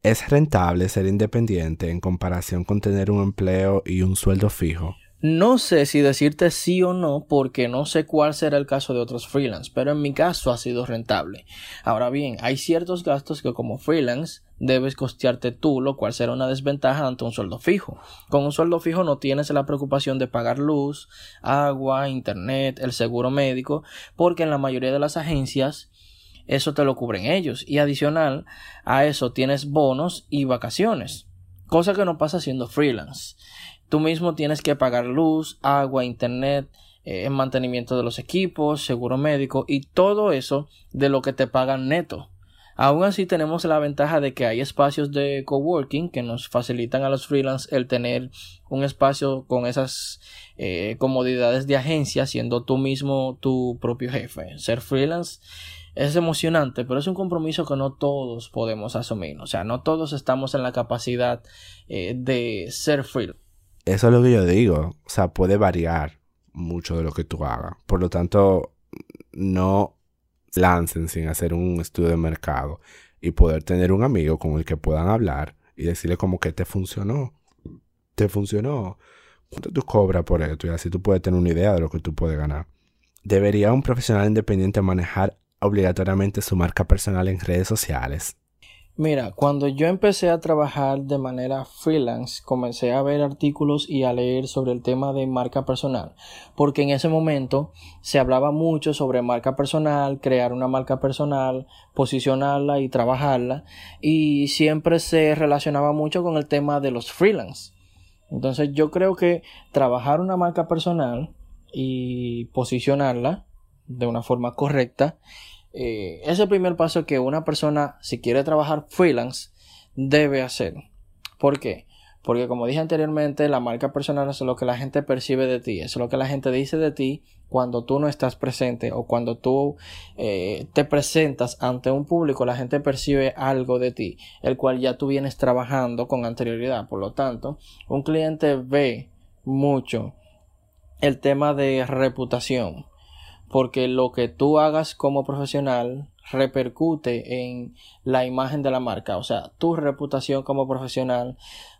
¿Es rentable ser independiente en comparación con tener un empleo y un sueldo fijo? No sé si decirte sí o no porque no sé cuál será el caso de otros freelance, pero en mi caso ha sido rentable. Ahora bien, hay ciertos gastos que como freelance debes costearte tú, lo cual será una desventaja ante un sueldo fijo. Con un sueldo fijo no tienes la preocupación de pagar luz, agua, internet, el seguro médico, porque en la mayoría de las agencias eso te lo cubren ellos y adicional a eso tienes bonos y vacaciones, cosa que no pasa siendo freelance. Tú mismo tienes que pagar luz, agua, internet, eh, mantenimiento de los equipos, seguro médico y todo eso de lo que te pagan neto. Aún así tenemos la ventaja de que hay espacios de coworking que nos facilitan a los freelance el tener un espacio con esas eh, comodidades de agencia siendo tú mismo tu propio jefe. Ser freelance es emocionante, pero es un compromiso que no todos podemos asumir. O sea, no todos estamos en la capacidad eh, de ser freelance. Eso es lo que yo digo. O sea, puede variar mucho de lo que tú hagas. Por lo tanto, no lancen sin hacer un estudio de mercado y poder tener un amigo con el que puedan hablar y decirle como que te funcionó. Te funcionó. ¿Cuánto tú cobras por esto? Y así tú puedes tener una idea de lo que tú puedes ganar. ¿Debería un profesional independiente manejar obligatoriamente su marca personal en redes sociales? Mira, cuando yo empecé a trabajar de manera freelance, comencé a ver artículos y a leer sobre el tema de marca personal, porque en ese momento se hablaba mucho sobre marca personal, crear una marca personal, posicionarla y trabajarla, y siempre se relacionaba mucho con el tema de los freelance. Entonces yo creo que trabajar una marca personal y posicionarla de una forma correcta eh, es el primer paso que una persona, si quiere trabajar freelance, debe hacer. ¿Por qué? Porque como dije anteriormente, la marca personal es lo que la gente percibe de ti, es lo que la gente dice de ti cuando tú no estás presente o cuando tú eh, te presentas ante un público, la gente percibe algo de ti, el cual ya tú vienes trabajando con anterioridad. Por lo tanto, un cliente ve mucho el tema de reputación porque lo que tú hagas como profesional repercute en la imagen de la marca. O sea, tu reputación como profesional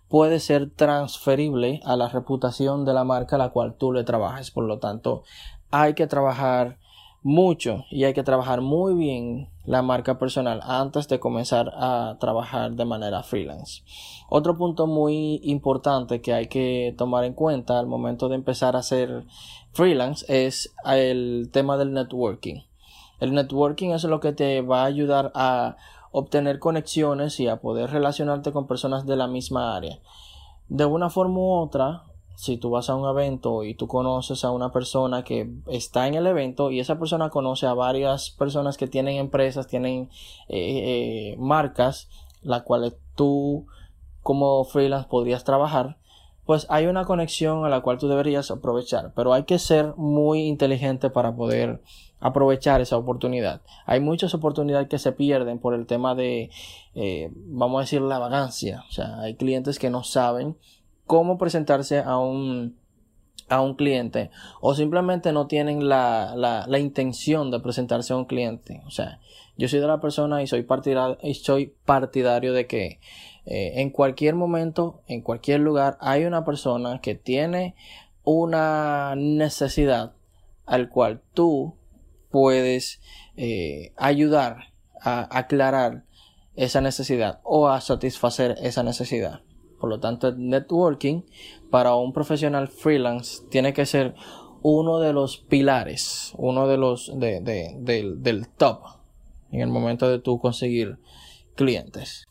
puede ser transferible a la reputación de la marca a la cual tú le trabajes. Por lo tanto, hay que trabajar mucho y hay que trabajar muy bien la marca personal antes de comenzar a trabajar de manera freelance. Otro punto muy importante que hay que tomar en cuenta al momento de empezar a hacer freelance es el tema del networking. El networking es lo que te va a ayudar a obtener conexiones y a poder relacionarte con personas de la misma área. De una forma u otra, si tú vas a un evento y tú conoces a una persona que está en el evento y esa persona conoce a varias personas que tienen empresas, tienen eh, eh, marcas, las cuales tú como freelance podrías trabajar, pues hay una conexión a la cual tú deberías aprovechar, pero hay que ser muy inteligente para poder aprovechar esa oportunidad. Hay muchas oportunidades que se pierden por el tema de, eh, vamos a decir, la vagancia. O sea, hay clientes que no saben cómo presentarse a un, a un cliente o simplemente no tienen la, la, la, intención de presentarse a un cliente. O sea, yo soy de la persona y soy partidario, y soy partidario de que eh, en cualquier momento, en cualquier lugar, hay una persona que tiene una necesidad al cual tú puedes eh, ayudar a aclarar esa necesidad o a satisfacer esa necesidad. Por lo tanto, el networking para un profesional freelance tiene que ser uno de los pilares, uno de los de, del top en el momento de tú conseguir clientes.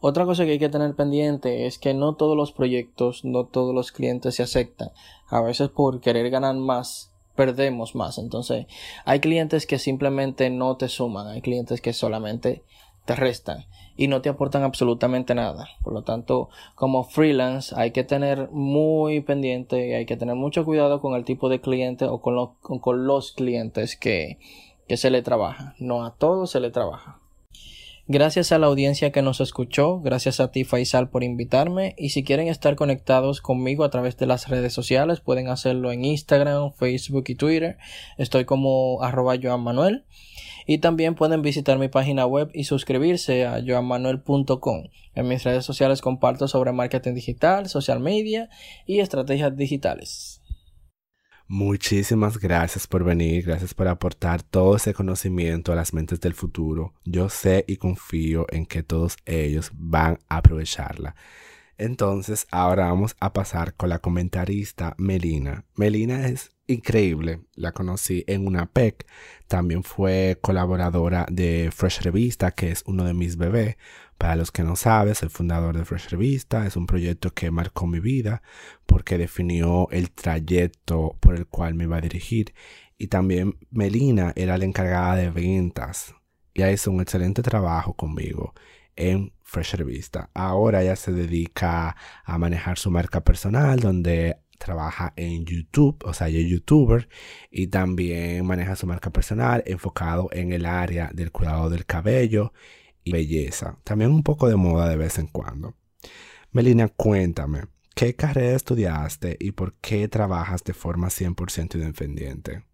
Otra cosa que hay que tener pendiente es que no todos los proyectos, no todos los clientes se aceptan. A veces por querer ganar más, perdemos más. Entonces, hay clientes que simplemente no te suman, hay clientes que solamente te restan y no te aportan absolutamente nada. Por lo tanto, como freelance hay que tener muy pendiente, hay que tener mucho cuidado con el tipo de cliente o con, con, los clientes que, que se le trabaja. No a todos se le trabaja. Gracias a la audiencia que nos escuchó, gracias a ti Faisal por invitarme y si quieren estar conectados conmigo a través de las redes sociales pueden hacerlo en Instagram, Facebook y Twitter. Estoy como arroba Joan Manuel. Y también pueden visitar mi página web y suscribirse a joanmanuel.com. En mis redes sociales comparto sobre marketing digital, social media y estrategias digitales. Muchísimas gracias por venir, gracias por aportar todo ese conocimiento a las mentes del futuro. Yo sé y confío en que todos ellos van a aprovecharla. Entonces, ahora vamos a pasar con la comentarista Melina. Melina es increíble. La conocí en una PEC. También fue colaboradora de Fresh Revista, que es uno de mis bebés. Para los que no saben, soy fundador de Fresh Revista. Es un proyecto que marcó mi vida porque definió el trayecto por el cual me iba a dirigir. Y también Melina era la encargada de ventas. Y hizo un excelente trabajo conmigo en Fresh Revista. Ahora ella se dedica a manejar su marca personal, donde trabaja en YouTube, o sea, es youtuber y también maneja su marca personal enfocado en el área del cuidado del cabello belleza. También un poco de moda de vez en cuando. Melina, cuéntame, ¿qué carrera estudiaste y por qué trabajas de forma 100% independiente?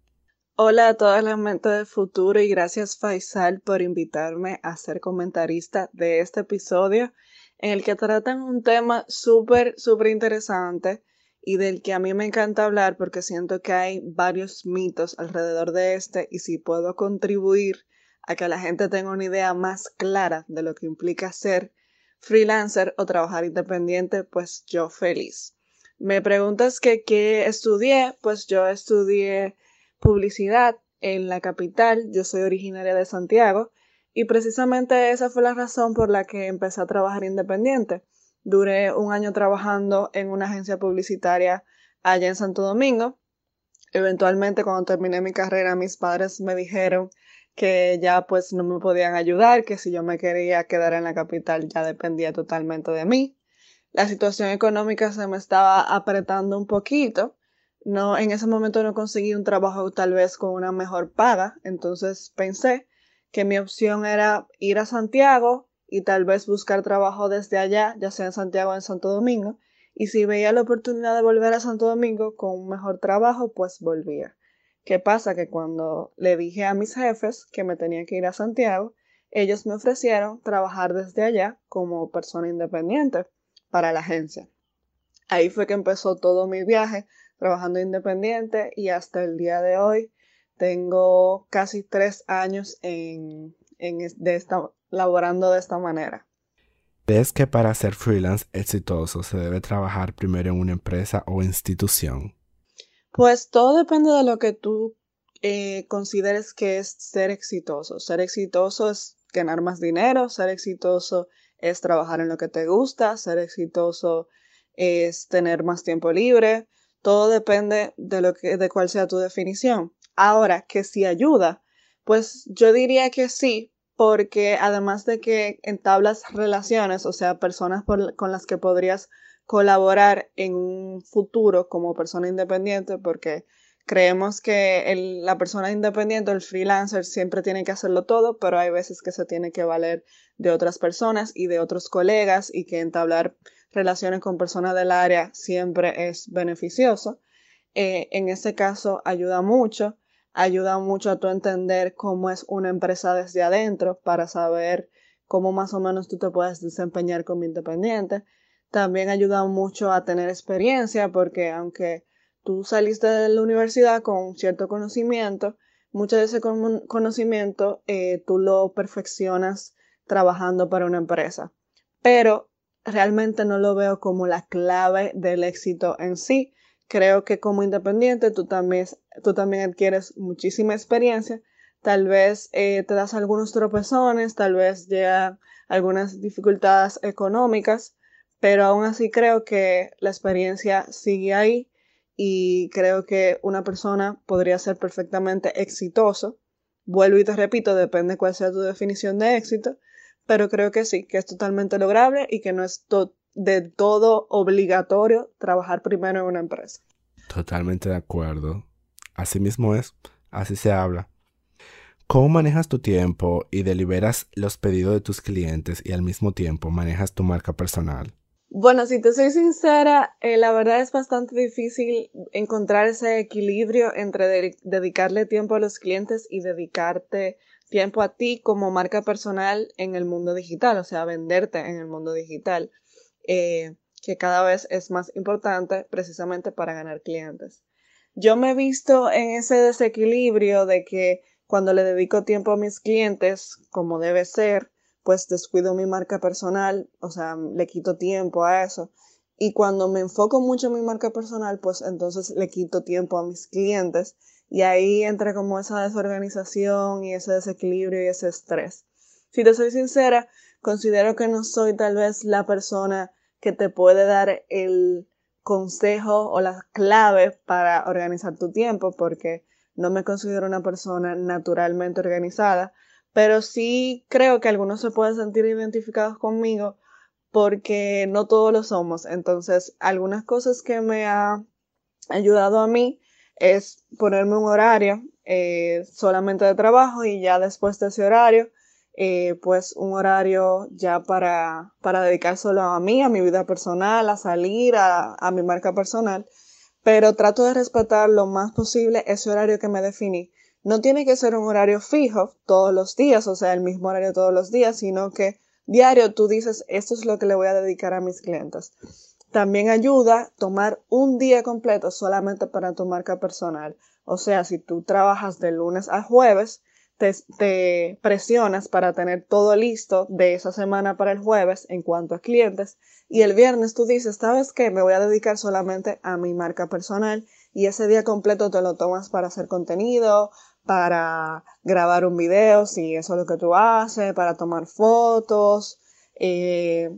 Hola a todas las mentes del futuro y gracias Faisal por invitarme a ser comentarista de este episodio en el que tratan un tema súper, súper interesante y del que a mí me encanta hablar porque siento que hay varios mitos alrededor de este y si puedo contribuir a que la gente tenga una idea más clara de lo que implica ser freelancer o trabajar independiente, pues yo feliz. Me preguntas que qué estudié, pues yo estudié publicidad en la capital, yo soy originaria de Santiago y precisamente esa fue la razón por la que empecé a trabajar independiente Duré un año trabajando en una agencia publicitaria allá en Santo Domingo. Eventualmente, cuando terminé mi carrera, mis padres me dijeron que ya pues no me podían ayudar, que si yo me quería quedar en la capital ya dependía totalmente de mí. La situación económica se me estaba apretando un poquito. No, en ese momento no conseguí un trabajo tal vez con una mejor paga, entonces pensé que mi opción era ir a Santiago, y tal vez buscar trabajo desde allá, ya sea en Santiago o en Santo Domingo. Y si veía la oportunidad de volver a Santo Domingo con un mejor trabajo, pues volvía. ¿Qué pasa? Que cuando le dije a mis jefes que me tenía que ir a Santiago, ellos me ofrecieron trabajar desde allá como persona independiente para la agencia. Ahí fue que empezó todo mi viaje trabajando independiente y hasta el día de hoy tengo casi tres años en, de esta, laborando de esta manera. ¿Crees que para ser freelance exitoso se debe trabajar primero en una empresa o institución? Pues todo depende de lo que tú eh, consideres que es ser exitoso. Ser exitoso es ganar más dinero, ser exitoso es trabajar en lo que te gusta, ser exitoso es tener más tiempo libre. Todo depende de lo que, de cuál sea tu definición. Ahora, que si ayuda, pues yo diría que sí, porque además de que entablas relaciones, o sea, personas con las que podrías colaborar en un futuro como persona independiente, porque creemos que la persona independiente, el freelancer, siempre tiene que hacerlo todo, pero hay veces que se tiene que valer de otras personas y de otros colegas y que entablar relaciones con personas del área siempre es beneficioso. Eh, en este caso ayuda mucho ayuda mucho a tu entender cómo es una empresa desde adentro para saber cómo más o menos tú te puedes desempeñar como independiente. También ayuda mucho a tener experiencia porque aunque tú saliste de la universidad con cierto conocimiento, mucho de ese conocimiento eh, tú lo perfeccionas trabajando para una empresa. Pero realmente no lo veo como la clave del éxito en sí. Creo que como independiente tú también, tú también adquieres muchísima experiencia. Tal vez eh, te das algunos tropezones, tal vez llegan algunas dificultades económicas, pero aún así creo que la experiencia sigue ahí y creo que una persona podría ser perfectamente exitoso. Vuelvo y te repito, depende cuál sea tu definición de éxito, pero creo que sí, que es totalmente lograble y que no es de todo obligatorio trabajar primero en una empresa. Totalmente de acuerdo. Así mismo es, así se habla. ¿Cómo manejas tu tiempo y deliberas los pedidos de tus clientes y al mismo tiempo manejas tu marca personal? Bueno, si te soy sincera, eh, la verdad es bastante difícil encontrar ese equilibrio entre dedicarle tiempo a los clientes y dedicarte tiempo a ti como marca personal en el mundo digital, o sea, venderte en el mundo digital, eh, que cada vez es más importante precisamente para ganar clientes. Yo me he visto en ese desequilibrio de que cuando le dedico tiempo a mis clientes, como debe ser, pues descuido mi marca personal, o sea, le quito tiempo a eso. Y cuando me enfoco mucho en mi marca personal, pues entonces le quito tiempo a mis clientes y ahí entra como esa desorganización y ese desequilibrio y ese estrés. Si te soy sincera, considero que no soy tal vez la persona que te puede dar el consejo o la clave para organizar tu tiempo porque no me considero una persona naturalmente organizada, pero sí creo que algunos se pueden sentir identificados conmigo porque no todos lo somos. Entonces, algunas cosas que me ha ayudado a mí es ponerme un horario eh, solamente de trabajo y ya después de ese horario, eh, pues un horario ya para, para dedicar solo a mí, a mi vida personal, a salir, a, a mi marca personal, pero trato de respetar lo más posible ese horario que me definí. No tiene que ser un horario fijo todos los días, o sea, el mismo horario todos los días, sino que diario tú dices, esto es lo que le voy a dedicar a mis clientes. También ayuda tomar un día completo solamente para tu marca personal. O sea, si tú trabajas de lunes a jueves, te, presionas para tener todo listo de esa semana para el jueves en cuanto a clientes. Y el viernes tú dices, ¿sabes qué? Me voy a dedicar solamente a mi marca personal. Y ese día completo te lo tomas para hacer contenido, para grabar un video, si eso es lo que tú haces, para tomar fotos, eh,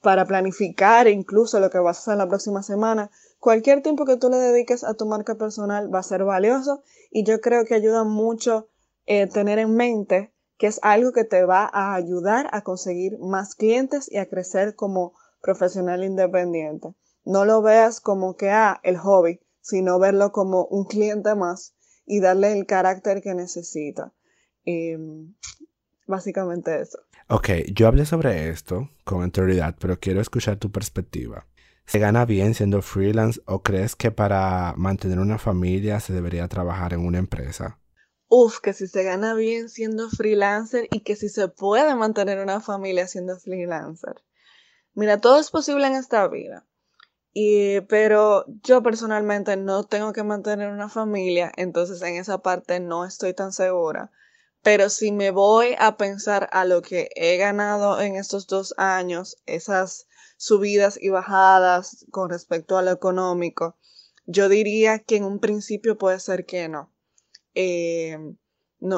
para planificar incluso lo que vas a hacer la próxima semana. Cualquier tiempo que tú le dediques a tu marca personal va a ser valioso y yo creo que ayuda mucho eh, tener en mente que es algo que te va a ayudar a conseguir más clientes y a crecer como profesional independiente. No lo veas como que, ah, el hobby, sino verlo como un cliente más y darle el carácter que necesita. Em, básicamente eso. Ok, yo hablé sobre esto con anterioridad, pero quiero escuchar tu perspectiva. ¿Se gana bien siendo freelance o crees que para mantener una familia se debería trabajar en una empresa? Uf, que si se gana bien siendo freelancer y que si se puede mantener una familia siendo freelancer. Mira, todo es posible en esta vida. Y, pero yo personalmente no tengo que mantener una familia, entonces en esa parte no estoy tan segura. Pero si me voy a pensar a lo que he ganado en estos dos años, esas subidas y bajadas con respecto a lo económico, yo diría que en un principio puede ser que no. Eh,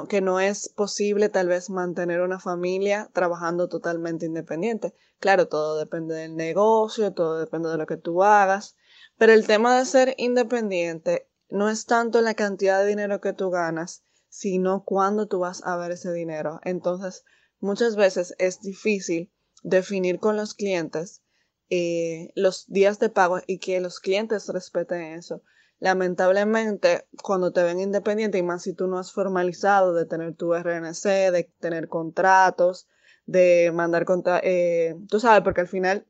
que no es posible tal vez mantener una familia trabajando totalmente independiente. Claro, todo depende del negocio, todo depende de lo que tú hagas, pero el tema de ser independiente no es tanto la cantidad de dinero que tú ganas, sino cuándo tú vas a ver ese dinero. Entonces, muchas veces es difícil definir con los clientes eh, los días de pago y que los clientes respeten eso. Lamentablemente, cuando te ven independiente, y más si tú no has formalizado de tener tu RNC, de tener contratos, de mandar contra, eh, tú sabes, porque al final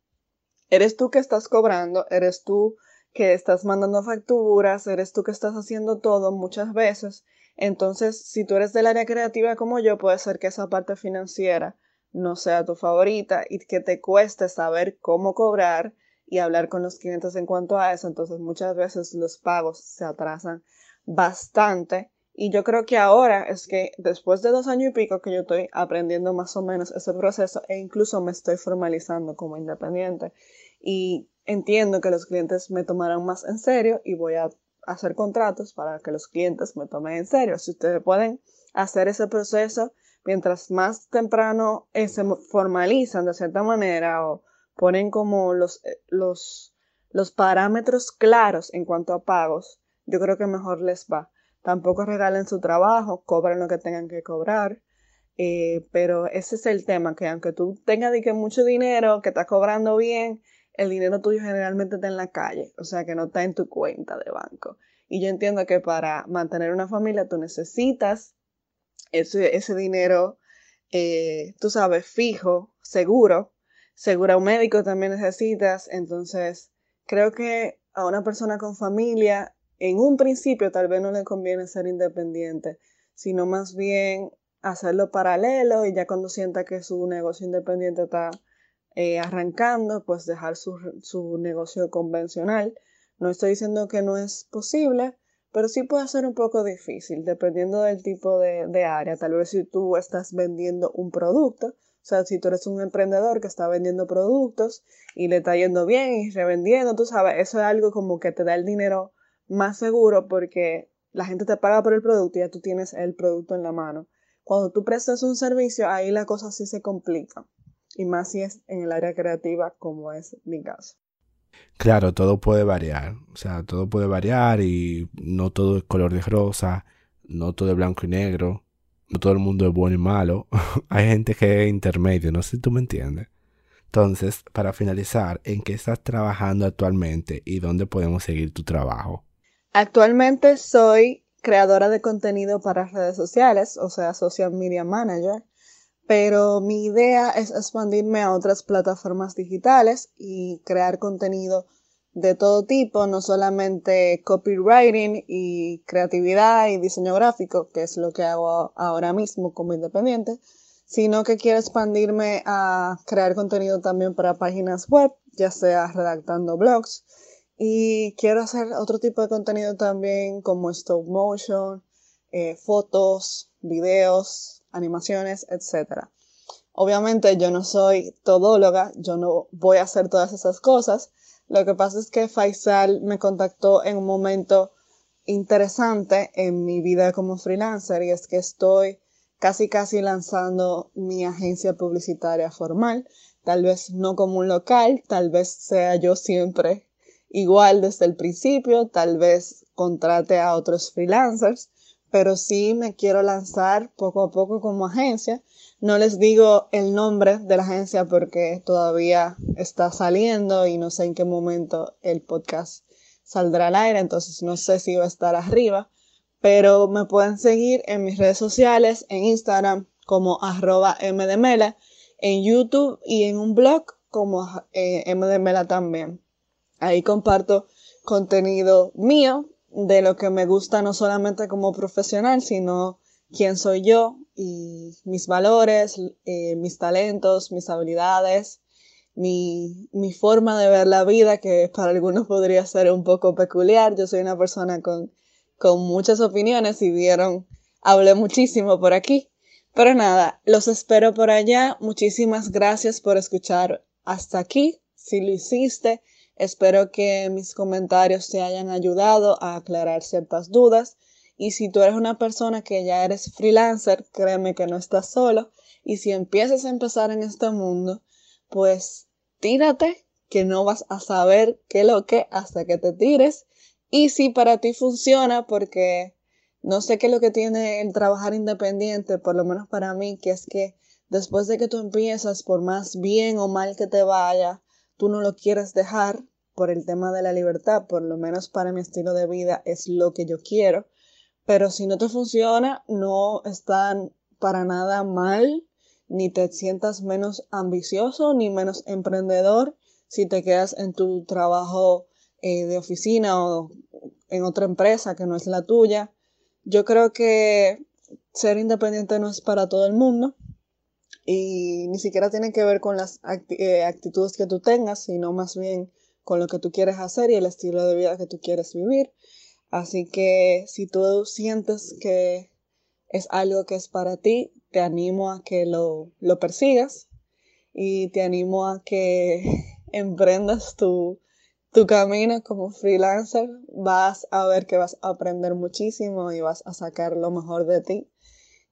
eres tú que estás cobrando, eres tú que estás mandando facturas, eres tú que estás haciendo todo muchas veces. Entonces, si tú eres del área creativa como yo, puede ser que esa parte financiera no sea tu favorita y que te cueste saber cómo cobrar y hablar con los clientes en cuanto a eso. Entonces, muchas veces los pagos se atrasan bastante Y yo creo que ahora es que después de dos años y pico que yo estoy aprendiendo más o menos ese proceso e incluso me estoy formalizando como independiente y entiendo que los clientes me tomarán más en serio y voy a hacer contratos para que los clientes me tomen en serio. Si ustedes pueden hacer ese proceso, mientras más temprano se formalizan de cierta manera o ponen como los, eh, los, los parámetros claros en cuanto a pagos, yo creo que mejor les va. Tampoco regalen su trabajo, cobren lo que tengan que cobrar. Eh, pero ese es el tema, que aunque tú tengas que mucho dinero, que estás cobrando bien, el dinero tuyo generalmente está en la calle, o sea que no está en tu cuenta de banco. Y yo entiendo que para mantener una familia tú necesitas ese, ese dinero, eh, tú sabes, fijo, seguro. Seguro un médico también necesitas. Entonces, creo que a una persona con familia, en un principio tal vez no le conviene ser independiente, sino más bien hacerlo paralelo y ya cuando sienta que su negocio independiente está eh, arrancando, pues dejar su, su, negocio convencional. No estoy diciendo que no es posible, pero sí puede ser un poco difícil dependiendo del tipo de, de área. Tal vez si tú estás vendiendo un producto, o sea, si tú eres un emprendedor que está vendiendo productos y le está yendo bien y revendiendo, tú sabes, eso es algo como que te da el dinero más seguro porque la gente te paga por el producto y ya tú tienes el producto en la mano. Cuando tú prestas un servicio, ahí la cosa sí se complica y más si es en el área creativa como es mi caso. Claro, todo puede variar, o sea, todo puede variar y no todo es color de rosa, no todo es blanco y negro, todo el mundo es bueno y malo, hay gente que es intermedio, no sé si tú me entiendes. Entonces, para finalizar, ¿en qué estás trabajando actualmente y dónde podemos seguir tu trabajo? Actualmente soy creadora de contenido para redes sociales, o sea, social media manager pero mi idea es expandirme a otras plataformas digitales y crear contenido de todo tipo, no solamente copywriting y creatividad y diseño gráfico, que es lo que hago ahora mismo como independiente, sino que quiero expandirme a crear contenido también para páginas web, ya sea redactando blogs, y quiero hacer otro tipo de contenido también como stop motion, eh, fotos, videos, animaciones, etc. Obviamente yo no soy todóloga, yo no voy a hacer todas esas cosas. Lo que pasa es que Faisal me contactó en un momento interesante en mi vida como freelancer y es que estoy casi casi lanzando mi agencia publicitaria formal, tal vez no como un local, tal vez sea yo siempre igual desde el principio, tal vez contrate a otros freelancers, pero sí me quiero lanzar poco a poco como agencia. No les digo el nombre de la agencia porque todavía está saliendo y no sé en qué momento el podcast saldrá al aire, entonces no sé si va a estar arriba, pero me pueden seguir en mis redes sociales, en Instagram como arroba mdmela, en YouTube y en un blog como eh, mdmela también. Ahí comparto contenido mío de lo que me gusta no solamente como profesional, sino quién soy yo y mis valores, eh, mis talentos, mis habilidades, mi, mi, forma de ver la vida, que para algunos podría ser un poco peculiar. Yo soy una persona con, con muchas opiniones y vieron, hablé muchísimo por aquí. Pero nada, los espero por allá. Muchísimas gracias por escuchar hasta aquí. Si lo hiciste, Espero que mis comentarios te hayan ayudado a aclarar ciertas dudas. Y si tú eres una persona que ya eres freelancer, créeme que no estás solo. Y si empiezas a empezar en este mundo, pues tírate, que no vas a saber qué lo que hasta que te tires. Y si para ti funciona, porque no sé qué es lo que tiene el trabajar independiente, por lo menos para mí, que es que después de que tú empiezas, por más bien o mal que te vaya, tú no lo quieres dejar por el tema de la libertad, por lo menos para mi estilo de vida es lo que yo quiero, pero si no te funciona, no están para nada mal, ni te sientas menos ambicioso ni menos emprendedor si te quedas en tu trabajo eh, de oficina o en otra empresa que no es la tuya. Yo creo que ser independiente no es para todo el mundo y ni siquiera tiene que ver con las eh, actitudes que tú tengas, sino más bien con lo que tú quieres hacer y el estilo de vida que tú quieres vivir. Así que si tú sientes que es algo que es para ti, te animo a que lo, lo persigas y te animo a que emprendas tu, tu camino como freelancer. Vas a ver que vas a aprender muchísimo y vas a sacar lo mejor de ti.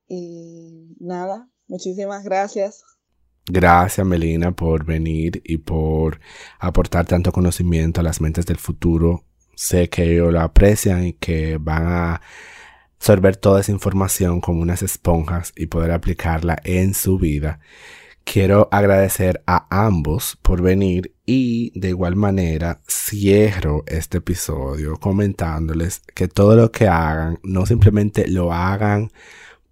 Y nada, muchísimas gracias. Gracias, Melina, por venir y por aportar tanto conocimiento a las mentes del futuro. Sé que ellos lo aprecian y que van a absorber toda esa información como unas esponjas y poder aplicarla en su vida. Quiero agradecer a ambos por venir y de igual manera cierro este episodio comentándoles que todo lo que hagan no simplemente lo hagan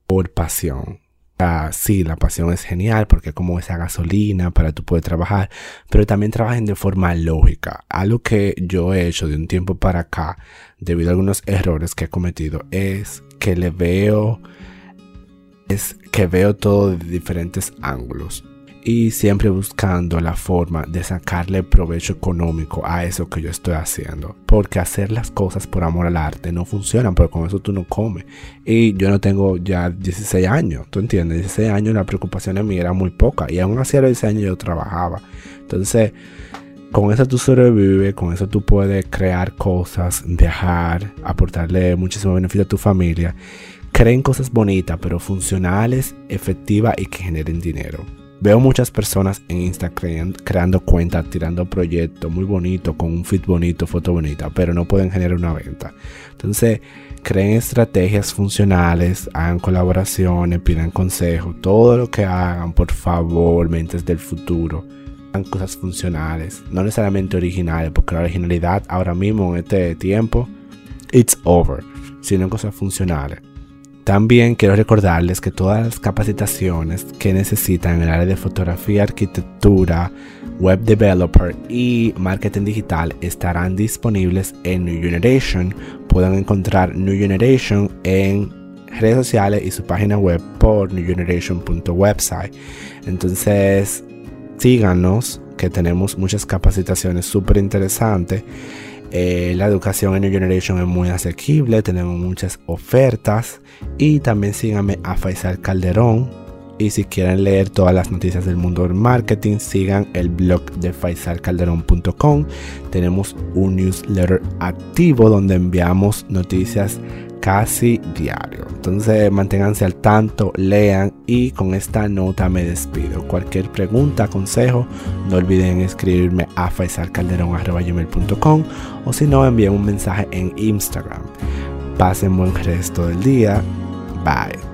por pasión. Ah, sí, la pasión es genial porque como esa gasolina para tú poder trabajar, pero también trabajen de forma lógica. Algo que yo he hecho de un tiempo para acá, debido a algunos errores que he cometido, es que le veo es que veo todo de diferentes ángulos y siempre buscando la forma de sacarle provecho económico a eso que yo estoy haciendo. Porque hacer las cosas por amor al arte no funcionan, porque con eso tú no comes. Y yo no tengo ya 16 años, ¿tú entiendes? 16 años la preocupación de mí era muy poca y aún así a los 16 años yo trabajaba. Entonces, con eso tú sobrevives, con eso tú puedes crear cosas, viajar, aportarle muchísimo beneficio a tu familia. Creen cosas bonitas, pero funcionales, efectivas y que generen dinero. Veo muchas personas en Instagram creando cuentas, tirando proyectos muy bonitos, con un fit bonito, foto bonita, pero no pueden generar una venta. Entonces, creen estrategias funcionales, hagan colaboraciones, pidan consejos, todo lo que hagan, por favor, mentes del futuro. Hagan cosas funcionales, no necesariamente originales, porque la originalidad ahora mismo en este tiempo, it's over, sino cosas funcionales. También quiero recordarles que todas las capacitaciones que necesitan en el área de fotografía, arquitectura, web developer y marketing digital estarán disponibles en New Generation. Pueden encontrar New Generation en redes sociales y su página web por newgeneration.website. Entonces, síganos que tenemos muchas capacitaciones súper interesantes. Eh, la educación en New Generation es muy asequible, tenemos muchas ofertas y también síganme a Faisal Calderón. Y si quieren leer todas las noticias del mundo del marketing, sigan el blog de faisalcalderón.com. Tenemos un newsletter activo donde enviamos noticias casi diario. Entonces manténganse al tanto, lean y con esta nota me despido. Cualquier pregunta, consejo, no olviden escribirme a faisalcalderón.com o si no envíen un mensaje en Instagram. Pasen buen resto del día. Bye.